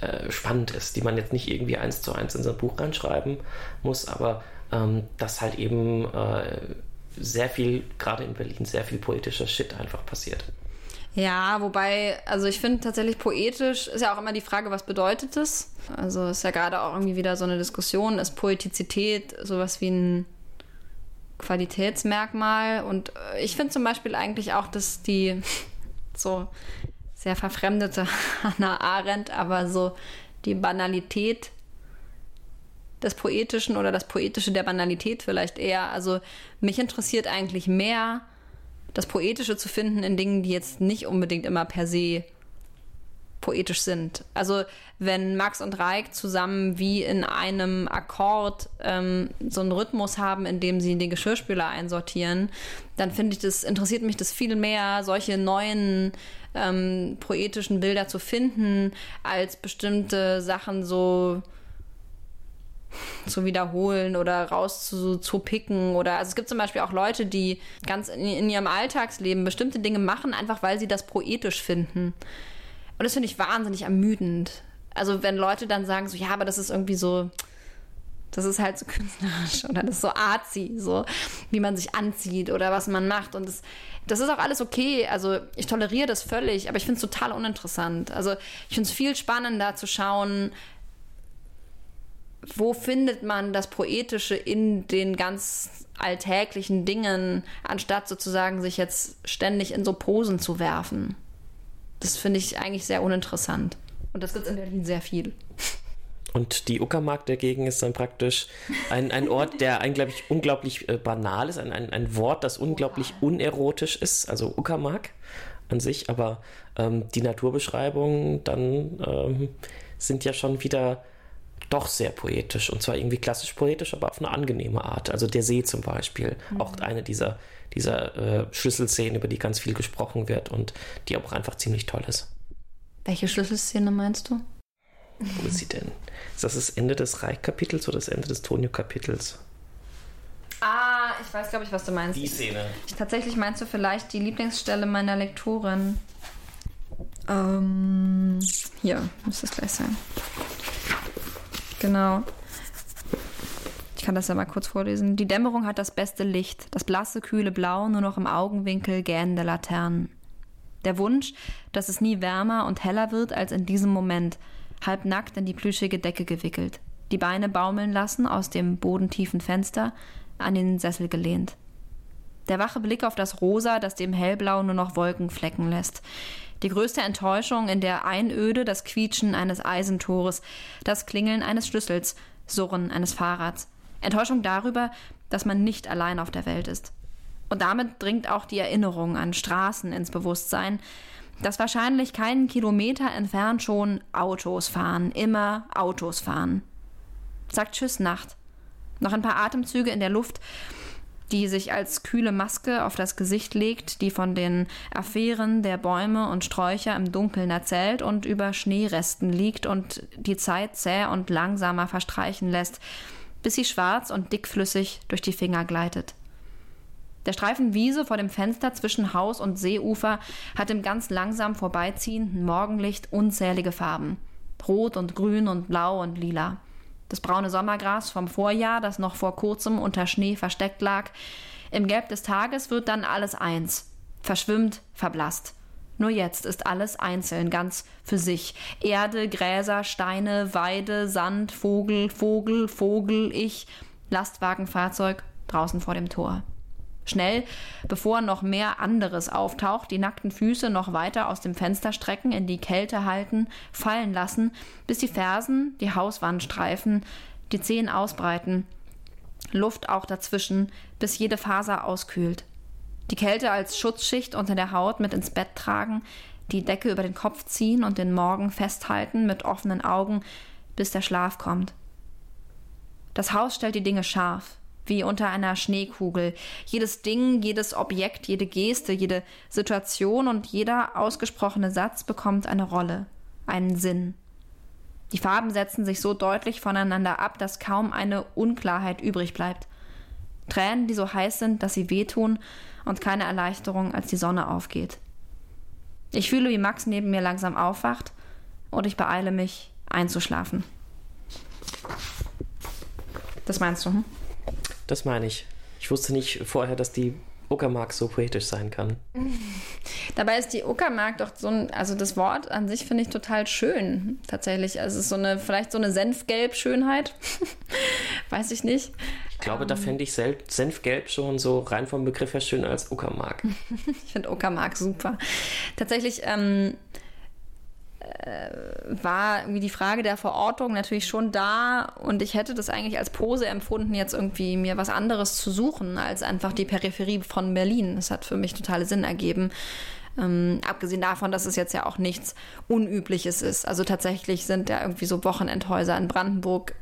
äh, spannend ist, die man jetzt nicht irgendwie eins zu eins in so ein Buch reinschreiben muss, aber ähm, dass halt eben äh, sehr viel, gerade in Berlin, sehr viel poetischer Shit einfach passiert.
Ja, wobei, also ich finde tatsächlich poetisch ist ja auch immer die Frage, was bedeutet es? Also ist ja gerade auch irgendwie wieder so eine Diskussion, ist Poetizität sowas wie ein Qualitätsmerkmal. Und äh, ich finde zum Beispiel eigentlich auch, dass die so sehr verfremdete Hannah Arendt, aber so die Banalität des Poetischen oder das Poetische der Banalität vielleicht eher. Also mich interessiert eigentlich mehr, das Poetische zu finden in Dingen, die jetzt nicht unbedingt immer per se poetisch sind. Also wenn Max und Reik zusammen wie in einem Akkord ähm, so einen Rhythmus haben, in dem sie den Geschirrspüler einsortieren, dann finde ich das, interessiert mich das viel mehr, solche neuen ähm, poetischen Bilder zu finden, als bestimmte Sachen so zu wiederholen oder rauszupicken oder also es gibt zum Beispiel auch Leute, die ganz in, in ihrem Alltagsleben bestimmte Dinge machen, einfach weil sie das poetisch finden. Und das finde ich wahnsinnig ermüdend. Also wenn Leute dann sagen so, ja, aber das ist irgendwie so, das ist halt so künstlerisch oder das ist so artsy, so wie man sich anzieht oder was man macht. Und das, das ist auch alles okay. Also ich toleriere das völlig, aber ich finde es total uninteressant. Also ich finde es viel spannender zu schauen, wo findet man das Poetische in den ganz alltäglichen Dingen, anstatt sozusagen sich jetzt ständig in so Posen zu werfen. Das finde ich eigentlich sehr uninteressant. Und das gibt es in Berlin sehr viel.
Und die Uckermark dagegen ist dann praktisch ein, ein Ort, der eigentlich unglaublich äh, banal ist, ein, ein, ein Wort, das unglaublich unerotisch ist, also Uckermark an sich, aber ähm, die Naturbeschreibungen dann ähm, sind ja schon wieder doch sehr poetisch und zwar irgendwie klassisch poetisch, aber auf eine angenehme Art. Also der See zum Beispiel, mhm. auch eine dieser, dieser äh, Schlüsselszenen, über die ganz viel gesprochen wird und die auch einfach ziemlich toll ist.
Welche Schlüsselszene meinst du?
Wo ist sie denn? Ist das das Ende des Reich-Kapitels oder das Ende des Tonio-Kapitels?
Ah, ich weiß, glaube ich, was du meinst.
Die Szene.
Ich, tatsächlich meinst du vielleicht die Lieblingsstelle meiner Lektorin. Ähm, hier, müsste es gleich sein. Genau. Ich kann das ja mal kurz vorlesen. Die Dämmerung hat das beste Licht, das blasse, kühle Blau nur noch im Augenwinkel gähnende Laternen. Der Wunsch, dass es nie wärmer und heller wird als in diesem Moment, halb nackt in die plüschige Decke gewickelt, die Beine baumeln lassen aus dem bodentiefen Fenster, an den Sessel gelehnt. Der wache Blick auf das Rosa, das dem Hellblau nur noch Wolken flecken lässt. Die größte Enttäuschung in der Einöde das Quietschen eines Eisentores, das Klingeln eines Schlüssels, Surren eines Fahrrads. Enttäuschung darüber, dass man nicht allein auf der Welt ist. Und damit dringt auch die Erinnerung an Straßen ins Bewusstsein, dass wahrscheinlich keinen Kilometer entfernt schon Autos fahren, immer Autos fahren. Sagt Tschüss Nacht. Noch ein paar Atemzüge in der Luft die sich als kühle Maske auf das Gesicht legt, die von den Affären der Bäume und Sträucher im Dunkeln erzählt und über Schneeresten liegt und die Zeit zäh und langsamer verstreichen lässt, bis sie schwarz und dickflüssig durch die Finger gleitet. Der Streifen Wiese vor dem Fenster zwischen Haus und Seeufer hat im ganz langsam vorbeiziehenden Morgenlicht unzählige Farben. Rot und grün und blau und lila. Das braune Sommergras vom Vorjahr, das noch vor kurzem unter Schnee versteckt lag. Im Gelb des Tages wird dann alles eins. Verschwimmt, verblasst. Nur jetzt ist alles einzeln, ganz für sich. Erde, Gräser, Steine, Weide, Sand, Vogel, Vogel, Vogel, ich, Lastwagenfahrzeug draußen vor dem Tor. Schnell, bevor noch mehr anderes auftaucht, die nackten Füße noch weiter aus dem Fenster strecken, in die Kälte halten, fallen lassen, bis die Fersen die Hauswand streifen, die Zehen ausbreiten, Luft auch dazwischen, bis jede Faser auskühlt. Die Kälte als Schutzschicht unter der Haut mit ins Bett tragen, die Decke über den Kopf ziehen und den Morgen festhalten mit offenen Augen, bis der Schlaf kommt. Das Haus stellt die Dinge scharf, wie unter einer Schneekugel. Jedes Ding, jedes Objekt, jede Geste, jede Situation und jeder ausgesprochene Satz bekommt eine Rolle, einen Sinn. Die Farben setzen sich so deutlich voneinander ab, dass kaum eine Unklarheit übrig bleibt. Tränen, die so heiß sind, dass sie wehtun und keine Erleichterung, als die Sonne aufgeht. Ich fühle, wie Max neben mir langsam aufwacht und ich beeile mich, einzuschlafen. Das meinst du, hm?
Das meine ich. Ich wusste nicht vorher, dass die Uckermark so poetisch sein kann.
Dabei ist die Uckermark doch so ein, also das Wort an sich finde ich total schön, tatsächlich. Also es ist so eine, vielleicht so eine Senfgelb-Schönheit. Weiß ich nicht.
Ich glaube, ähm, da fände ich Senfgelb schon so rein vom Begriff her schöner als Uckermark.
ich finde Uckermark super. Tatsächlich ähm, äh, war irgendwie die Frage der Verortung natürlich schon da und ich hätte das eigentlich als Pose empfunden, jetzt irgendwie mir was anderes zu suchen als einfach die Peripherie von Berlin. Das hat für mich total Sinn ergeben. Ähm, abgesehen davon, dass es jetzt ja auch nichts Unübliches ist. Also tatsächlich sind ja irgendwie so Wochenendhäuser in Brandenburg,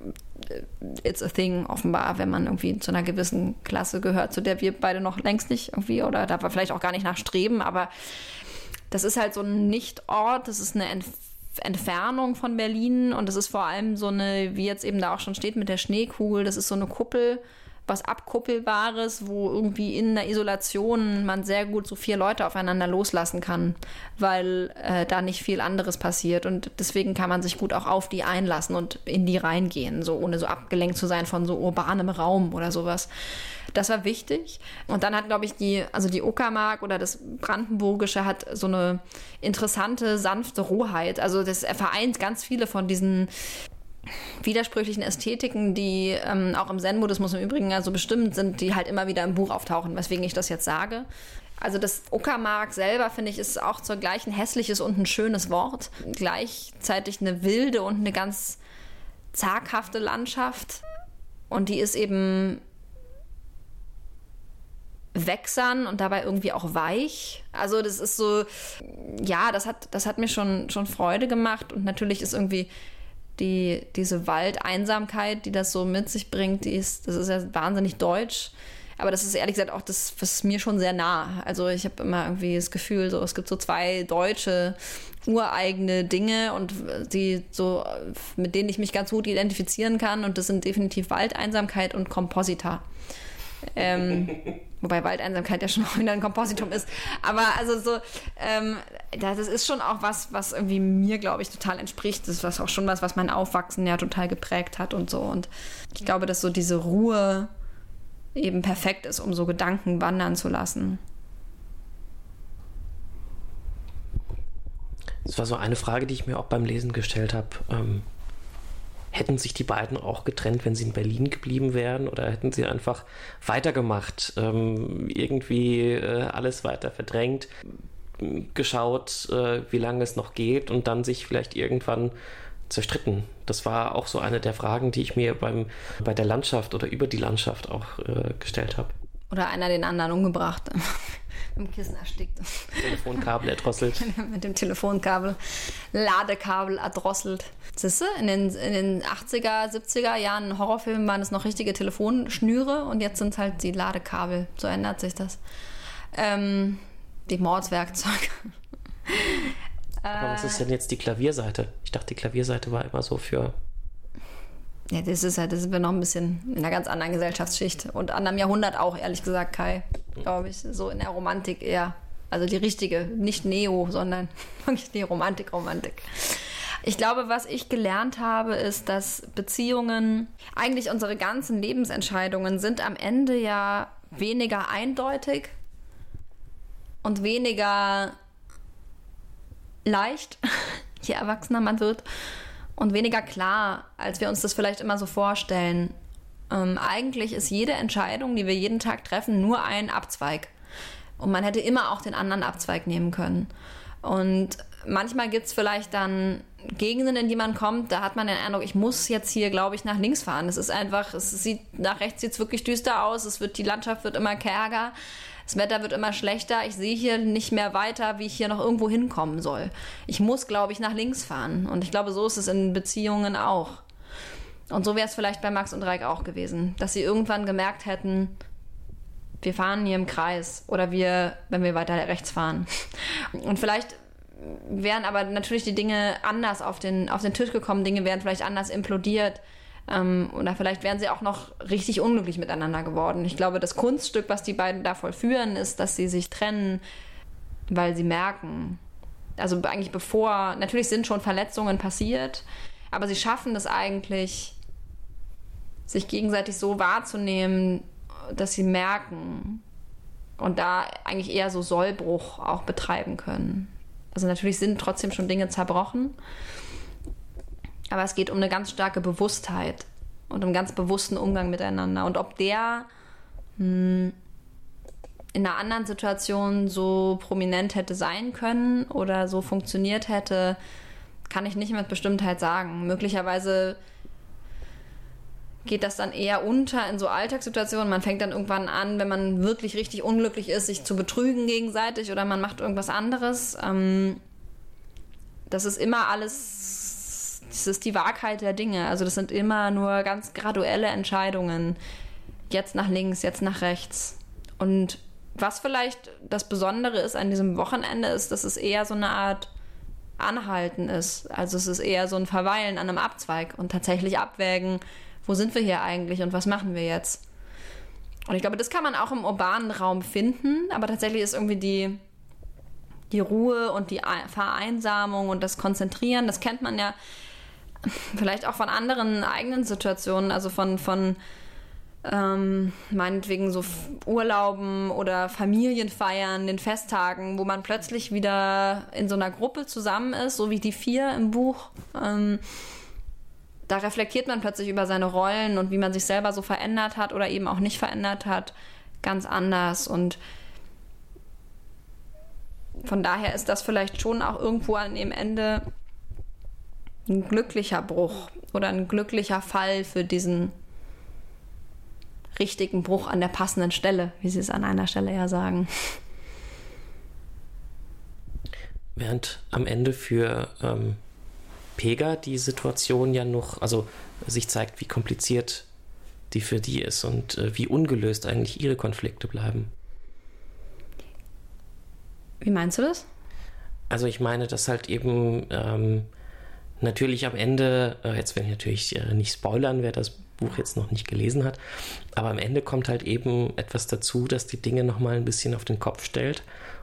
äh, it's a thing offenbar, wenn man irgendwie zu einer gewissen Klasse gehört, zu der wir beide noch längst nicht irgendwie oder da vielleicht auch gar nicht nachstreben, aber das ist halt so ein Nichtort, das ist eine Entf Entfernung von Berlin und das ist vor allem so eine, wie jetzt eben da auch schon steht mit der Schneekugel, das ist so eine Kuppel was Abkuppelbares, wo irgendwie in der Isolation man sehr gut so vier Leute aufeinander loslassen kann, weil äh, da nicht viel anderes passiert. Und deswegen kann man sich gut auch auf die einlassen und in die reingehen, so ohne so abgelenkt zu sein von so urbanem Raum oder sowas. Das war wichtig. Und dann hat, glaube ich, die, also die Uckermark oder das Brandenburgische hat so eine interessante, sanfte Rohheit. Also das vereint ganz viele von diesen widersprüchlichen Ästhetiken, die ähm, auch im Zen-Buddhismus im Übrigen also bestimmt sind, die halt immer wieder im Buch auftauchen, weswegen ich das jetzt sage. Also das Uckermark selber, finde ich, ist auch zur gleichen hässliches und ein schönes Wort. Gleichzeitig eine wilde und eine ganz zaghafte Landschaft. Und die ist eben wächsern und dabei irgendwie auch weich. Also das ist so, ja, das hat, das hat mir schon, schon Freude gemacht und natürlich ist irgendwie die, diese Waldeinsamkeit, die das so mit sich bringt, die ist, das ist ja wahnsinnig deutsch. Aber das ist ehrlich gesagt auch das, was mir schon sehr nah. Also ich habe immer irgendwie das Gefühl, so es gibt so zwei deutsche ureigene Dinge und die so, mit denen ich mich ganz gut identifizieren kann. Und das sind definitiv Waldeinsamkeit und Komposita. Ähm, wobei Waldeinsamkeit ja schon auch wieder ein Kompositum ist. Aber also so, ähm, das ist schon auch was, was irgendwie mir, glaube ich, total entspricht. Das ist auch schon was, was mein Aufwachsen ja total geprägt hat und so. Und ich glaube, dass so diese Ruhe eben perfekt ist, um so Gedanken wandern zu lassen.
Das war so eine Frage, die ich mir auch beim Lesen gestellt habe. Ähm, hätten sich die beiden auch getrennt, wenn sie in Berlin geblieben wären oder hätten sie einfach weitergemacht, ähm, irgendwie äh, alles weiter verdrängt, geschaut, äh, wie lange es noch geht und dann sich vielleicht irgendwann zerstritten. Das war auch so eine der Fragen, die ich mir beim, bei der Landschaft oder über die Landschaft auch äh, gestellt habe.
Oder einer den anderen umgebracht. Dem Kissen erstickt.
Telefonkabel erdrosselt.
Mit dem Telefonkabel, Ladekabel erdrosselt. Siehst du, in den, in den 80er, 70er Jahren in Horrorfilmen waren es noch richtige Telefonschnüre und jetzt sind es halt die Ladekabel. So ändert sich das. Ähm, die Mordswerkzeuge.
Aber was ist denn jetzt die Klavierseite? Ich dachte, die Klavierseite war immer so für
ja, das ist halt, das sind wir noch ein bisschen in einer ganz anderen Gesellschaftsschicht und anderem Jahrhundert auch, ehrlich gesagt, Kai, glaube ich, so in der Romantik eher. Also die richtige, nicht Neo, sondern wirklich die Romantik, Romantik. Ich glaube, was ich gelernt habe, ist, dass Beziehungen, eigentlich unsere ganzen Lebensentscheidungen sind am Ende ja weniger eindeutig und weniger leicht, je erwachsener man wird und weniger klar, als wir uns das vielleicht immer so vorstellen. Ähm, eigentlich ist jede Entscheidung, die wir jeden Tag treffen, nur ein Abzweig. Und man hätte immer auch den anderen Abzweig nehmen können. Und manchmal gibt es vielleicht dann Gegenden, in die man kommt, da hat man den Eindruck, ich muss jetzt hier, glaube ich, nach links fahren. Es ist einfach, es sieht, nach rechts sieht es wirklich düster aus, es wird, die Landschaft wird immer kärger. Das Wetter wird immer schlechter. Ich sehe hier nicht mehr weiter, wie ich hier noch irgendwo hinkommen soll. Ich muss, glaube ich, nach links fahren. Und ich glaube, so ist es in Beziehungen auch. Und so wäre es vielleicht bei Max und Reik auch gewesen, dass sie irgendwann gemerkt hätten, wir fahren hier im Kreis oder wir, wenn wir weiter rechts fahren. Und vielleicht wären aber natürlich die Dinge anders auf den, auf den Tisch gekommen, Dinge wären vielleicht anders implodiert. Ähm, oder vielleicht wären sie auch noch richtig unglücklich miteinander geworden. Ich glaube, das Kunststück, was die beiden da vollführen, ist, dass sie sich trennen, weil sie merken, also eigentlich bevor, natürlich sind schon Verletzungen passiert, aber sie schaffen das eigentlich, sich gegenseitig so wahrzunehmen, dass sie merken und da eigentlich eher so Sollbruch auch betreiben können. Also natürlich sind trotzdem schon Dinge zerbrochen, aber es geht um eine ganz starke Bewusstheit und im ganz bewussten Umgang miteinander. Und ob der mh, hm, in einer anderen Situation so prominent hätte sein können oder so funktioniert hätte, kann ich nicht mit Bestimmtheit sagen. Möglicherweise geht das dann eher unter in so Alltagssituationen. Man fängt dann irgendwann an, wenn man wirklich richtig unglücklich ist, sich zu betrügen gegenseitig oder man macht irgendwas anderes. Ähm, das ist immer alles, das ist die Wahrheit der Dinge. Also das sind immer nur ganz graduelle Entscheidungen. Jetzt nach links, jetzt nach rechts. Und was vielleicht das Besondere ist an diesem Wochenende, ist, dass es eher so eine Art Anhalten ist. Also es ist eher so ein Verweilen an einem Abzweig und tatsächlich abwägen, wo sind wir hier eigentlich und was machen wir jetzt? Und ich glaube, das kann man auch im urbanen Raum finden, aber tatsächlich ist irgendwie die, die Ruhe und die Vereinsamung und das Konzentrieren, das kennt man ja vielleicht auch von anderen eigenen Situationen, also von, von ähm, meinetwegen so Urlauben oder Familienfeiern, den Festtagen, wo man plötzlich wieder in so einer Gruppe zusammen ist, so wie die vier im Buch. Ähm, da reflektiert man plötzlich über seine Rollen und wie man sich selber so verändert hat oder eben auch nicht verändert hat, ganz anders. Und von daher ist das vielleicht schon auch irgendwo an dem Ende ein glücklicher Bruch oder ein glücklicher Fall für diesen richtigen Bruch an der passenden Stelle, wie sie es an einer Stelle ja sagen.
Während am Ende für ähm, Pega die Situation ja noch, also sich zeigt, wie kompliziert die für die ist und äh, wie ungelöst eigentlich ihre Konflikte bleiben.
Wie meinst du das?
Also ich meine, dass halt eben ähm, natürlich am Ende, äh, jetzt will ich natürlich äh, nicht spoilern, wer das Buch jetzt noch nicht gelesen hat, aber am Ende kommt halt eben etwas dazu, dass die Dinge nochmal ein bisschen auf den Kopf stellt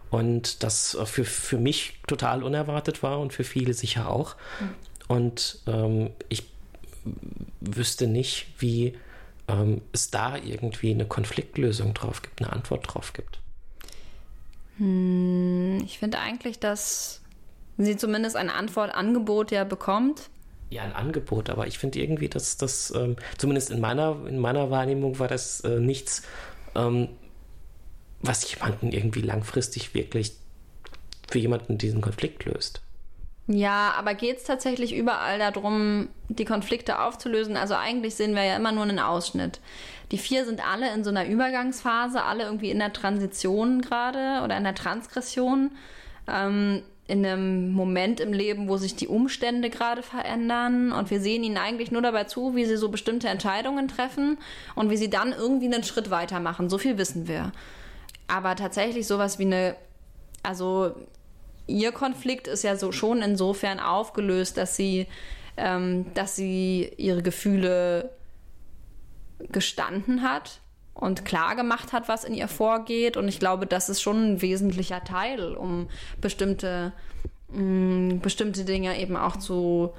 und das für, für mich total unerwartet war und für viele sicher auch. Und ähm, ich wüsste nicht, wie ähm, es da irgendwie eine Konfliktlösung drauf gibt, eine Antwort drauf gibt.
Hm, ich finde eigentlich, dass sie zumindest ein Antwortangebot ja bekommt.
Ja, ein Angebot, aber ich finde irgendwie, dass das, ähm, zumindest in meiner, in meiner Wahrnehmung war das äh, nichts, ähm, was jemanden irgendwie langfristig wirklich für jemanden diesen Konflikt löst.
Ja, aber geht es tatsächlich überall darum, die Konflikte aufzulösen? Also eigentlich sehen wir ja immer nur einen Ausschnitt. Die vier sind alle in so einer Übergangsphase, alle irgendwie in der Transition gerade oder in der Transgression. Ähm, in einem Moment im Leben, wo sich die Umstände gerade verändern und wir sehen ihnen eigentlich nur dabei zu, wie sie so bestimmte Entscheidungen treffen und wie sie dann irgendwie einen Schritt weitermachen. So viel wissen wir. Aber tatsächlich sowas wie eine, also ihr Konflikt ist ja so schon insofern aufgelöst, dass sie, ähm, dass sie ihre Gefühle gestanden hat und klar gemacht hat, was in ihr vorgeht. Und ich glaube, das ist schon ein wesentlicher Teil, um bestimmte, mh, mm, bestimmte Dinge eben auch zu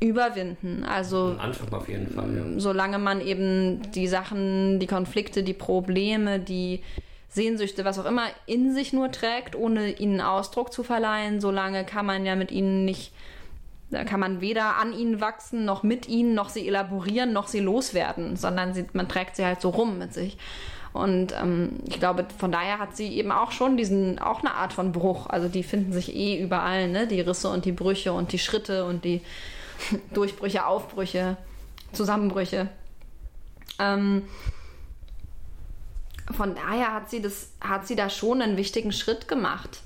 überwinden. Also
Am Anfang auf jeden Fall. Ja.
Solange man eben die Sachen, die Konflikte, die Probleme, die Sehnsüchte, was auch immer, in sich nur trägt, ohne ihnen Ausdruck zu verleihen, solange kann man ja mit ihnen nicht, da kann man weder an ihnen wachsen, noch mit ihnen, noch sie elaborieren, noch sie loswerden, sondern sie, man trägt sie halt so rum mit sich. Und ähm, ich glaube, von daher hat sie eben auch schon diesen, auch eine Art von Bruch. Also die finden sich eh überall, ne? Die Risse und die Brüche und die Schritte und die Durchbrüche, Aufbrüche, Zusammenbrüche. Ähm, von daher hat sie das, hat sie da schon einen wichtigen Schritt gemacht.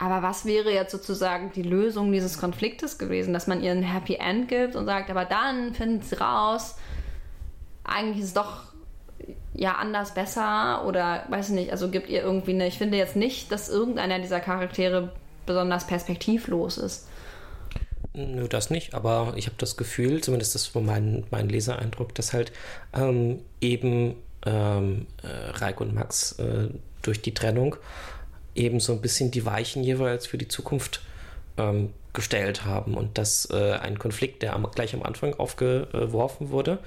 Aber was wäre jetzt sozusagen die Lösung dieses Konfliktes gewesen, dass man ihr ein Happy End gibt und sagt, aber dann findet sie raus, eigentlich ist es doch ja anders besser oder weiß ich nicht, also gibt ihr irgendwie eine, ich finde jetzt nicht, dass irgendeiner dieser Charaktere besonders perspektivlos ist.
Nö, das nicht, aber ich habe das Gefühl, zumindest das war mein, mein Lesereindruck, dass halt ähm, eben ähm, äh, Reik und Max äh, durch die Trennung eben so ein bisschen die Weichen jeweils für die Zukunft ähm, gestellt haben und dass äh, ein Konflikt, der am, gleich am Anfang aufgeworfen wurde,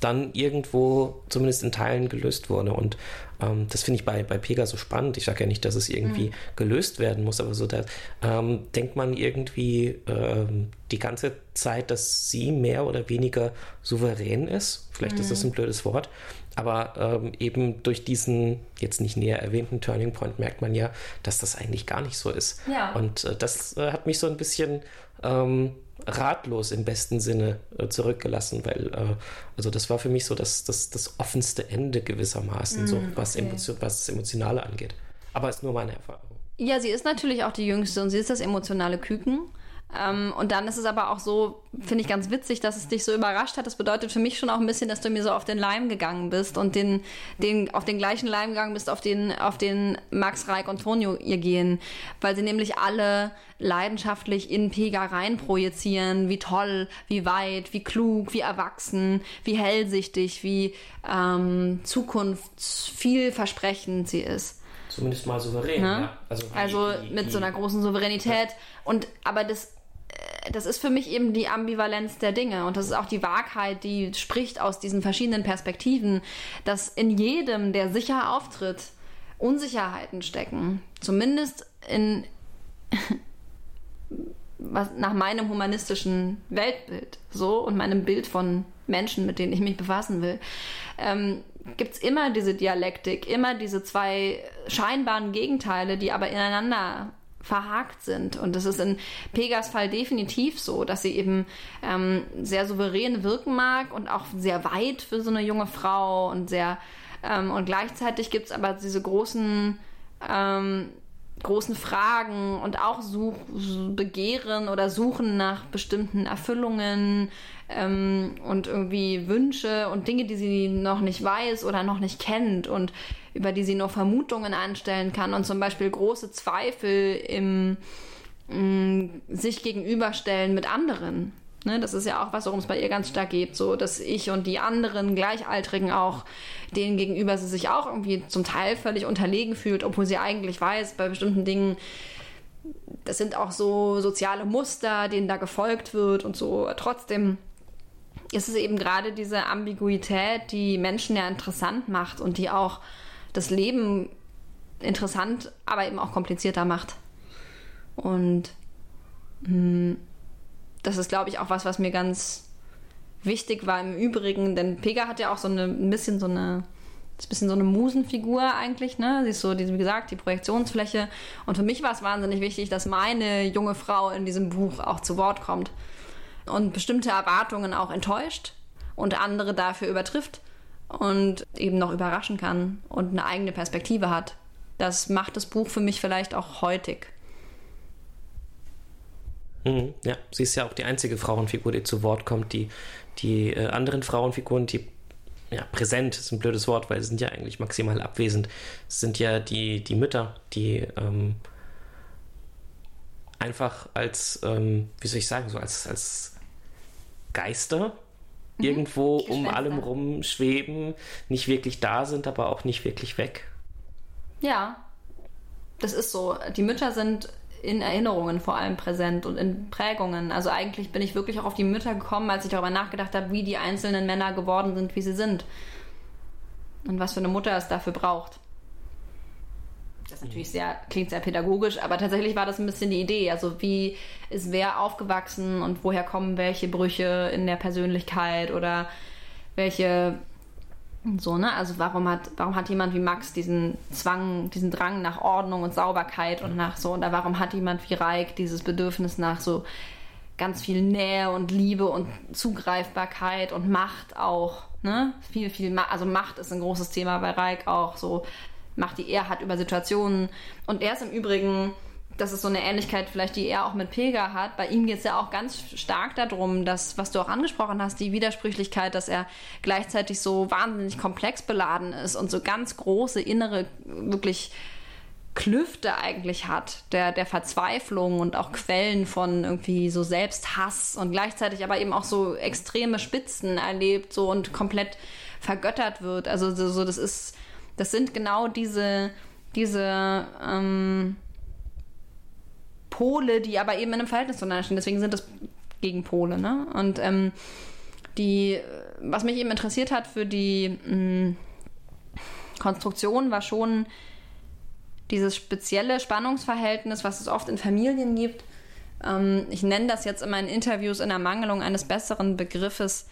dann irgendwo zumindest in Teilen gelöst wurde. Und ähm, das finde ich bei, bei Pega so spannend. Ich sage ja nicht, dass es irgendwie mhm. gelöst werden muss, aber so da ähm, denkt man irgendwie ähm, die ganze Zeit, dass sie mehr oder weniger souverän ist. Vielleicht mhm. ist das mhm. ein blödes Wort. Aber ähm, eben durch diesen jetzt nicht näher erwähnten Turning Point merkt man ja, dass das eigentlich gar nicht so ist. Ja. Und äh, das äh, hat mich so ein bisschen ähm, ratlos im besten Sinne äh, zurückgelassen, weil äh, also das war für mich so das, das, das offenste Ende gewissermaßen, mm, so was, okay. Emotion, was das Emotionale angeht. Aber es ist nur meine Erfahrung.
Ja, sie ist natürlich auch die Jüngste und sie ist das emotionale Küken. Ähm, und dann ist es aber auch so, finde ich ganz witzig, dass es dich so überrascht hat. Das bedeutet für mich schon auch ein bisschen, dass du mir so auf den Leim gegangen bist und den, den, auf den gleichen Leim gegangen bist, auf den, auf den Max, Reik und Tonio ihr gehen. Weil sie nämlich alle leidenschaftlich in Pega rein projizieren, wie toll, wie weit, wie klug, wie erwachsen, wie hellsichtig, wie ähm, zukunftsvielversprechend sie ist.
Zumindest mal souverän, ne? ja.
Also, also mit so einer großen Souveränität. Ja. Und aber das das ist für mich eben die Ambivalenz der Dinge und das ist auch die Wahrheit, die spricht aus diesen verschiedenen Perspektiven, dass in jedem, der sicher auftritt, Unsicherheiten stecken. Zumindest in was nach meinem humanistischen Weltbild so und meinem Bild von Menschen, mit denen ich mich befassen will, ähm, gibt es immer diese Dialektik, immer diese zwei scheinbaren Gegenteile, die aber ineinander verhakt sind. Und das ist in Pegas Fall definitiv so, dass sie eben ähm, sehr souverän wirken mag und auch sehr weit für so eine junge Frau und sehr ähm, und gleichzeitig gibt es aber diese großen ähm, großen Fragen und auch Such, Begehren oder Suchen nach bestimmten Erfüllungen ähm, und irgendwie Wünsche und Dinge, die sie noch nicht weiß oder noch nicht kennt und über die sie nur Vermutungen anstellen kann und zum Beispiel große Zweifel im mh, mm, sich gegenüberstellen mit anderen. Ne, das ist ja auch was, worum es bei ihr ganz stark geht, so dass ich und die anderen Gleichaltrigen auch, denen gegenüber sie sich auch irgendwie zum Teil völlig unterlegen fühlt, obwohl sie eigentlich weiß, bei bestimmten Dingen, das sind auch so soziale Muster, denen da gefolgt wird und so. Trotzdem ist es eben gerade diese Ambiguität, die Menschen ja interessant macht und die auch das Leben interessant, aber eben auch komplizierter macht. Und mh, hm, das ist, glaube ich, auch was, was mir ganz wichtig war im Übrigen, denn Pega hat ja auch so eine, ein bisschen so eine, ist ein bisschen so eine Musenfigur eigentlich, ne? Sie ist so, wie gesagt, die Projektionsfläche. Und für mich war es wahnsinnig wichtig, dass meine junge Frau in diesem Buch auch zu Wort kommt und bestimmte Erwartungen auch enttäuscht und andere dafür übertrifft und eben noch überraschen kann und eine eigene Perspektive hat. Das macht das Buch für mich vielleicht auch heutig.
Mhm, ja, sie ist ja auch die einzige Frauenfigur, die zu Wort kommt. Die, die äh, anderen Frauenfiguren, die ja, präsent ist ein blödes Wort, weil sie sind ja eigentlich maximal abwesend. Es sind ja die, die Mütter, die ähm, einfach als, ähm, wie soll ich sagen, so als, als Geister mhm. irgendwo um allem rum schweben, nicht wirklich da sind, aber auch nicht wirklich weg.
Ja, das ist so. Die Mütter sind in Erinnerungen vor allem präsent und in Prägungen. Also eigentlich bin ich wirklich auch auf die Mütter gekommen, als ich darüber nachgedacht habe, wie die einzelnen Männer geworden sind, wie sie sind. Und was für eine Mutter es dafür braucht. Das ist natürlich sehr, klingt sehr pädagogisch, aber tatsächlich war das ein bisschen die Idee. Also wie ist wer aufgewachsen und woher kommen welche Brüche in der Persönlichkeit oder welche so, ne? Also warum hat, warum hat jemand wie Max diesen Zwang, diesen Drang nach Ordnung und Sauberkeit und nach so, oder warum hat jemand wie Reik dieses Bedürfnis nach so ganz viel Nähe und Liebe und Zugreifbarkeit und Macht auch, ne? Viel, viel, Ma also Macht ist ein großes Thema bei Reik auch, so Macht, die er hat über Situationen. Und er ist im Übrigen das ist so eine Ähnlichkeit vielleicht, die er auch mit Pega hat. Bei ihm geht es ja auch ganz stark darum, dass, was du auch angesprochen hast, die Widersprüchlichkeit, dass er gleichzeitig so wahnsinnig komplex beladen ist und so ganz große innere, wirklich Klüfte eigentlich hat, der, der Verzweiflung und auch Quellen von irgendwie so Selbsthass und gleichzeitig aber eben auch so extreme Spitzen erlebt so und komplett vergöttert wird. Also so, so das ist, das sind genau diese, diese, ähm, Pole, die aber eben in einem Verhältnis zueinander stehen. Deswegen sind das Gegenpole. Ne? Und ähm, die, was mich eben interessiert hat für die mh, mm, Konstruktion, war schon dieses spezielle Spannungsverhältnis, was es oft in Familien gibt. Ähm, ich nenne das jetzt in meinen Interviews in Ermangelung eines besseren Begriffes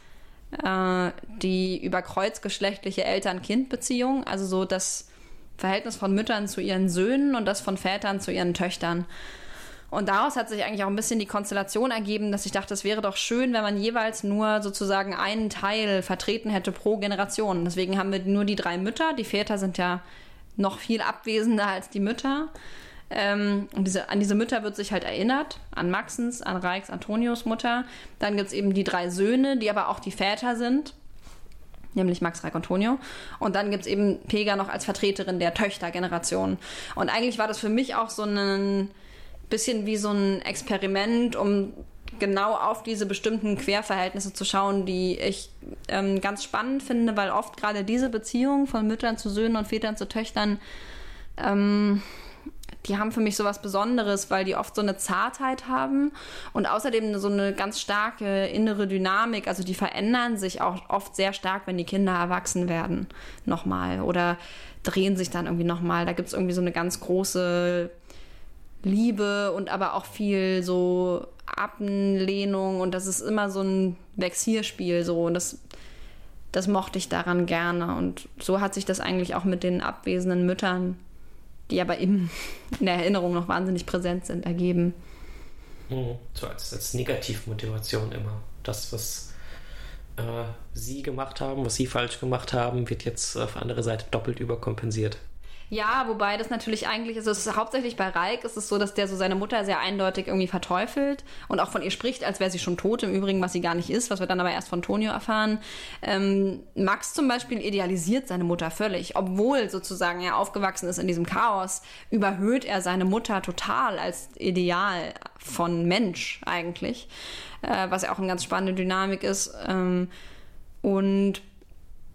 äh, die über kreuzgeschlechtliche Eltern-Kind-Beziehung, also so das Verhältnis von Müttern zu ihren Söhnen und das von Vätern zu ihren Töchtern. Und daraus hat sich eigentlich auch ein bisschen die Konstellation ergeben, dass ich dachte, es wäre doch schön, wenn man jeweils nur sozusagen einen Teil vertreten hätte pro Generation. Deswegen haben wir nur die drei Mütter. Die Väter sind ja noch viel abwesender als die Mütter. Ähm, diese, an diese Mütter wird sich halt erinnert, an Maxens, an Reichs, Antonius Mutter. Dann gibt es eben die drei Söhne, die aber auch die Väter sind, nämlich Max, Reich, Antonio. Und dann gibt es eben Pega noch als Vertreterin der Töchtergeneration. Und eigentlich war das für mich auch so ein bisschen wie so ein Experiment, um genau auf diese bestimmten Querverhältnisse zu schauen, die ich ähm, ganz spannend finde, weil oft gerade diese Beziehung von Müttern zu Söhnen und Vätern zu Töchtern ähm, die haben für mich so was Besonderes, weil die oft so eine Zartheit haben und außerdem so eine ganz starke innere Dynamik. Also die verändern sich auch oft sehr stark, wenn die Kinder erwachsen werden. Nochmal. Oder drehen sich dann irgendwie nochmal. Da gibt es irgendwie so eine ganz große Liebe und aber auch viel so Ablehnung und das ist immer so ein Vexierspiel so und das das mochte ich daran gerne und so hat sich das eigentlich auch mit den abwesenden Müttern die aber im, in der Erinnerung noch wahnsinnig präsent sind, ergeben.
Hm, so als, als Negativmotivation immer. Das, was äh, sie gemacht haben, was sie falsch gemacht haben, wird jetzt auf der anderen Seite doppelt überkompensiert.
Ja, wobei das natürlich eigentlich, also es ist hauptsächlich bei Reik ist es so, dass der so seine Mutter sehr eindeutig irgendwie verteufelt und auch von ihr spricht, als wäre sie schon tot, im Übrigen, was sie gar nicht ist, was wir dann aber erst von Tonio erfahren. Ähm, Max zum Beispiel idealisiert seine Mutter völlig, obwohl sozusagen er aufgewachsen ist in diesem Chaos, überhöht er seine Mutter total als Ideal von Mensch eigentlich, äh, was ja auch eine ganz spannende Dynamik ist. Ähm, und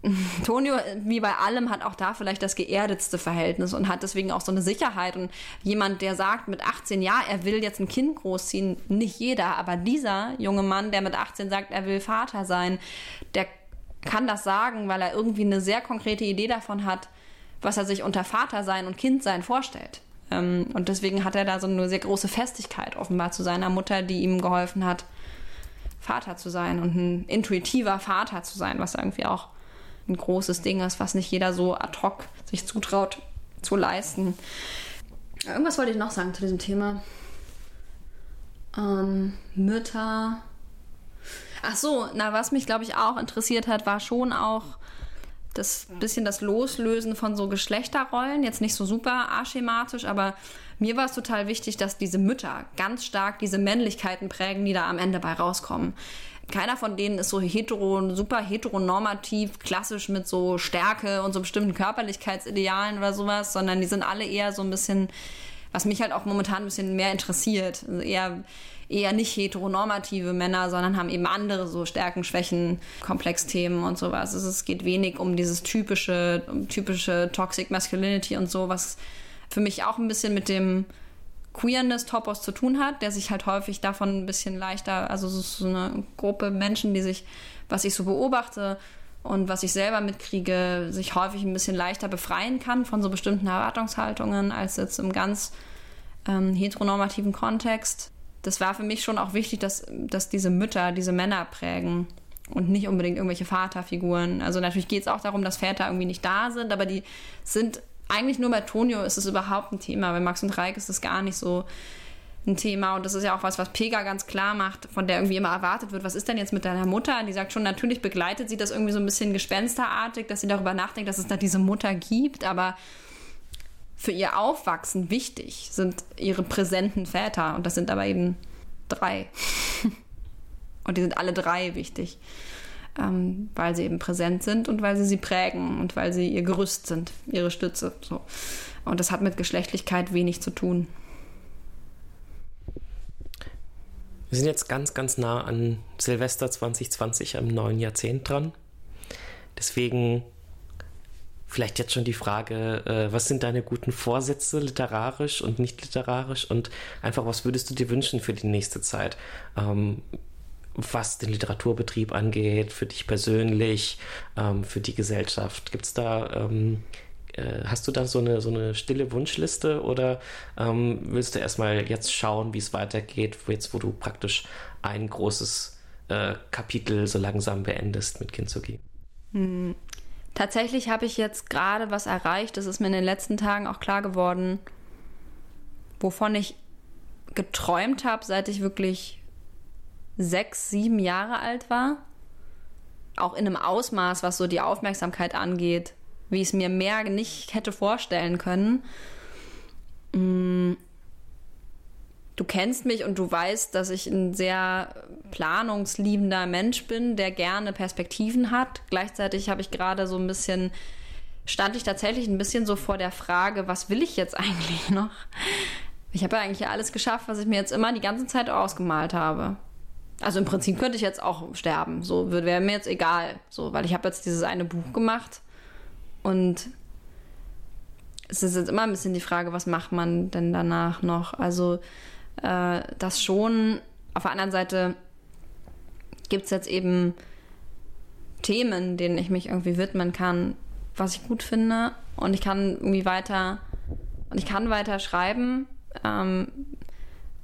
Tonio, wie bei allem, hat auch da vielleicht das geerdetste Verhältnis und hat deswegen auch so eine Sicherheit. Und jemand, der sagt mit 18, ja, er will jetzt ein Kind großziehen, nicht jeder, aber dieser junge Mann, der mit 18 sagt, er will Vater sein, der kann das sagen, weil er irgendwie eine sehr konkrete Idee davon hat, was er sich unter Vater sein und Kind sein vorstellt. Ähm, und deswegen hat er da so eine sehr große Festigkeit offenbar zu seiner Mutter, die ihm geholfen hat, Vater zu sein und ein intuitiver Vater zu sein, was irgendwie auch ein großes Ding ist, was nicht jeder so ad hoc sich zutraut zu leisten. Irgendwas wollte ich noch sagen zu diesem Thema. Ähm, Mütter. Ach so, na, was mich, glaube ich, auch interessiert hat, war schon auch das bisschen das Loslösen von so Geschlechterrollen. Jetzt nicht so super aschematisch, aber mir war es total wichtig, dass diese Mütter ganz stark diese Männlichkeiten prägen, die da am Ende bei rauskommen keiner von denen ist so hetero, super heteronormativ, klassisch mit so Stärke und so bestimmten Körperlichkeitsidealen oder sowas, sondern die sind alle eher so ein bisschen, was mich halt auch momentan ein bisschen mehr interessiert. Also eher, eher nicht heteronormative Männer, sondern haben eben andere so Stärken, Schwächen, Komplexthemen und sowas. Also es geht wenig um dieses typische, um typische Toxic Masculinity und so, was für mich auch ein bisschen mit dem Queerness-Topos zu tun hat, der sich halt häufig davon ein bisschen leichter, also so eine Gruppe Menschen, die sich, was ich so beobachte und was ich selber mitkriege, sich häufig ein bisschen leichter befreien kann von so bestimmten Erwartungshaltungen als jetzt im ganz ähm, heteronormativen Kontext. Das war für mich schon auch wichtig, dass, dass diese Mütter, diese Männer prägen und nicht unbedingt irgendwelche Vaterfiguren. Also natürlich geht es auch darum, dass Väter irgendwie nicht da sind, aber die sind eigentlich nur bei Tonio ist es überhaupt ein Thema. Bei Max und Reik ist es gar nicht so ein Thema. Und das ist ja auch was, was Pega ganz klar macht, von der irgendwie immer erwartet wird, was ist denn jetzt mit deiner Mutter? Die sagt schon, natürlich begleitet sie das irgendwie so ein bisschen gespensterartig, dass sie darüber nachdenkt, dass es da diese Mutter gibt, aber für ihr Aufwachsen wichtig sind ihre präsenten Väter. Und das sind aber eben drei. und die sind alle drei wichtig ähm, weil sie eben präsent sind und weil sie sie prägen und weil sie ihr Gerüst sind, ihre Stütze. So. Und das hat mit Geschlechtlichkeit wenig zu tun.
Wir sind jetzt ganz, ganz nah an Silvester 2020 am neuen Jahrzehnt dran. Deswegen vielleicht jetzt schon die Frage, äh, was sind deine guten Vorsätze literarisch und nicht literarisch und einfach, was würdest du dir wünschen für die nächste Zeit? Ähm, was den Literaturbetrieb angeht, für dich persönlich, ähm, für die Gesellschaft? Gibt es da, ähm, äh, hast du da so eine, so eine stille Wunschliste oder ähm, willst du erstmal jetzt schauen, wie es weitergeht, jetzt wo du praktisch ein großes äh, Kapitel so langsam beendest mit Kintsugi?
Hm. Tatsächlich habe ich jetzt gerade was erreicht, das ist mir in den letzten Tagen auch klar geworden, wovon ich geträumt habe, seit ich wirklich sechs, sieben Jahre alt war. Auch in einem Ausmaß, was so die Aufmerksamkeit angeht, wie ich es mir mehr nicht hätte vorstellen können. Mm. Du kennst mich und du weißt, dass ich ein sehr planungsliebender Mensch bin, der gerne Perspektiven hat. Gleichzeitig habe ich gerade so ein bisschen, stand ich tatsächlich ein bisschen so vor der Frage, was will ich jetzt eigentlich noch? Ich habe ja eigentlich alles geschafft, was ich mir jetzt immer die ganze Zeit ausgemalt habe. Also im Prinzip könnte ich jetzt auch sterben. So wäre mir jetzt egal. So, weil ich habe jetzt dieses eine Buch gemacht und es ist jetzt immer ein bisschen die Frage, was macht man denn danach noch? Also äh, das schon. Auf der anderen Seite gibt es jetzt eben Themen, denen ich mich irgendwie widmen kann, was ich gut finde. Und ich kann irgendwie weiter und ich kann weiter schreiben. Ähm,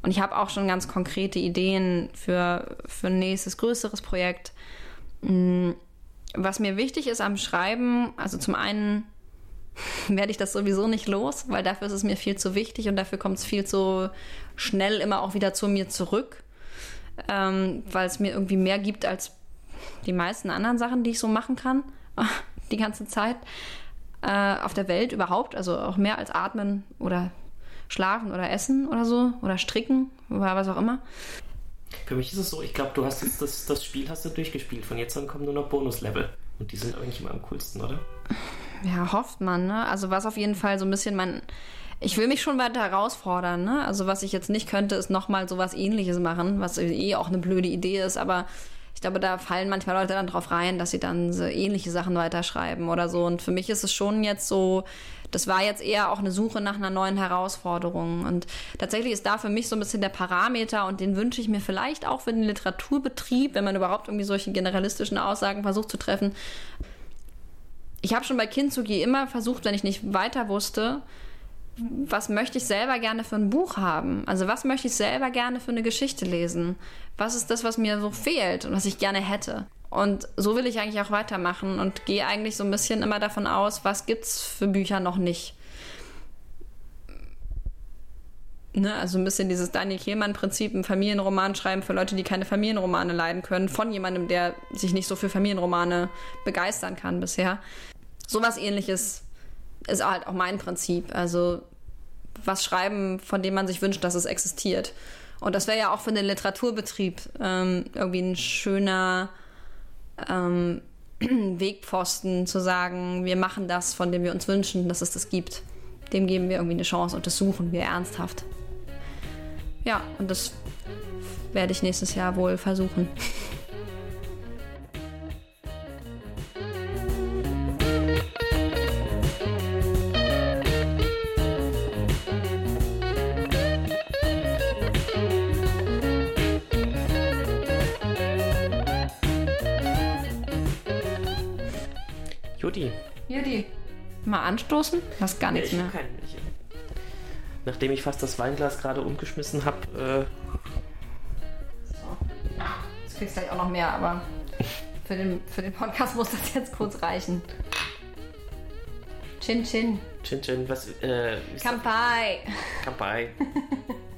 und ich habe auch schon ganz konkrete Ideen für, für ein nächstes größeres Projekt. Mm, was mir wichtig ist am Schreiben, also zum einen werde ich das sowieso nicht los, weil dafür ist es mir viel zu wichtig und dafür kommt es viel zu schnell immer auch wieder zu mir zurück, ähm, weil es mir irgendwie mehr gibt als die meisten anderen Sachen, die ich so machen kann, die ganze Zeit äh, auf der Welt überhaupt, also auch mehr als atmen oder schlafen oder essen oder so oder stricken oder was auch immer.
Für mich ist es so, ich glaube, du hast jetzt das, das Spiel hast du durchgespielt. Von jetzt an kommen nur noch Bonuslevel. Und die sind eigentlich immer am coolsten, oder?
Ja, hofft man, ne? Also was auf jeden Fall so ein bisschen mein. Ich will mich schon weiter herausfordern, ne? Also was ich jetzt nicht könnte, ist nochmal sowas ähnliches machen, was eh auch eine blöde Idee ist, aber ich glaube, da fallen manchmal Leute dann drauf rein, dass sie dann so ähnliche Sachen weiterschreiben oder so. Und für mich ist es schon jetzt so, das war jetzt eher auch eine Suche nach einer neuen Herausforderung. Und tatsächlich ist da für mich so ein bisschen der Parameter und den wünsche ich mir vielleicht auch für den Literaturbetrieb, wenn man überhaupt irgendwie solche generalistischen Aussagen versucht zu treffen. Ich habe schon bei Kintsugi immer versucht, wenn ich nicht weiter wusste, was möchte ich selber gerne für ein Buch haben? Also was möchte ich selber gerne für eine Geschichte lesen? Was ist das, was mir so fehlt und was ich gerne hätte? Und so will ich eigentlich auch weitermachen und gehe eigentlich so ein bisschen immer davon aus, was gibt es für Bücher noch nicht. Ne, also ein bisschen dieses Daniel Kehlmann-Prinzip, ein Familienroman schreiben für Leute, die keine Familienromane leiden können, von jemandem, der sich nicht so für Familienromane begeistern kann bisher. Sowas ähnliches ist halt auch mein Prinzip. Also was schreiben, von dem man sich wünscht, dass es existiert. Und das wäre ja auch für den Literaturbetrieb ähm, irgendwie ein schöner ähm, Wegpfosten zu sagen, wir machen das, von dem wir uns wünschen, dass es das gibt. Dem geben wir irgendwie eine Chance und das suchen wir ernsthaft. Ja, und das werde ich nächstes Jahr wohl versuchen.
Judy.
Judy. Mal anstoßen? Hast gar nichts
ich
mehr.
Kein, ich, nachdem ich fast das Weinglas gerade umgeschmissen habe. Äh
so. Jetzt kriegst du gleich auch noch mehr, aber für den, für den Podcast muss das jetzt kurz reichen. Chin Chin.
Chin Chin, was. Äh,
Kampai.
Kampai.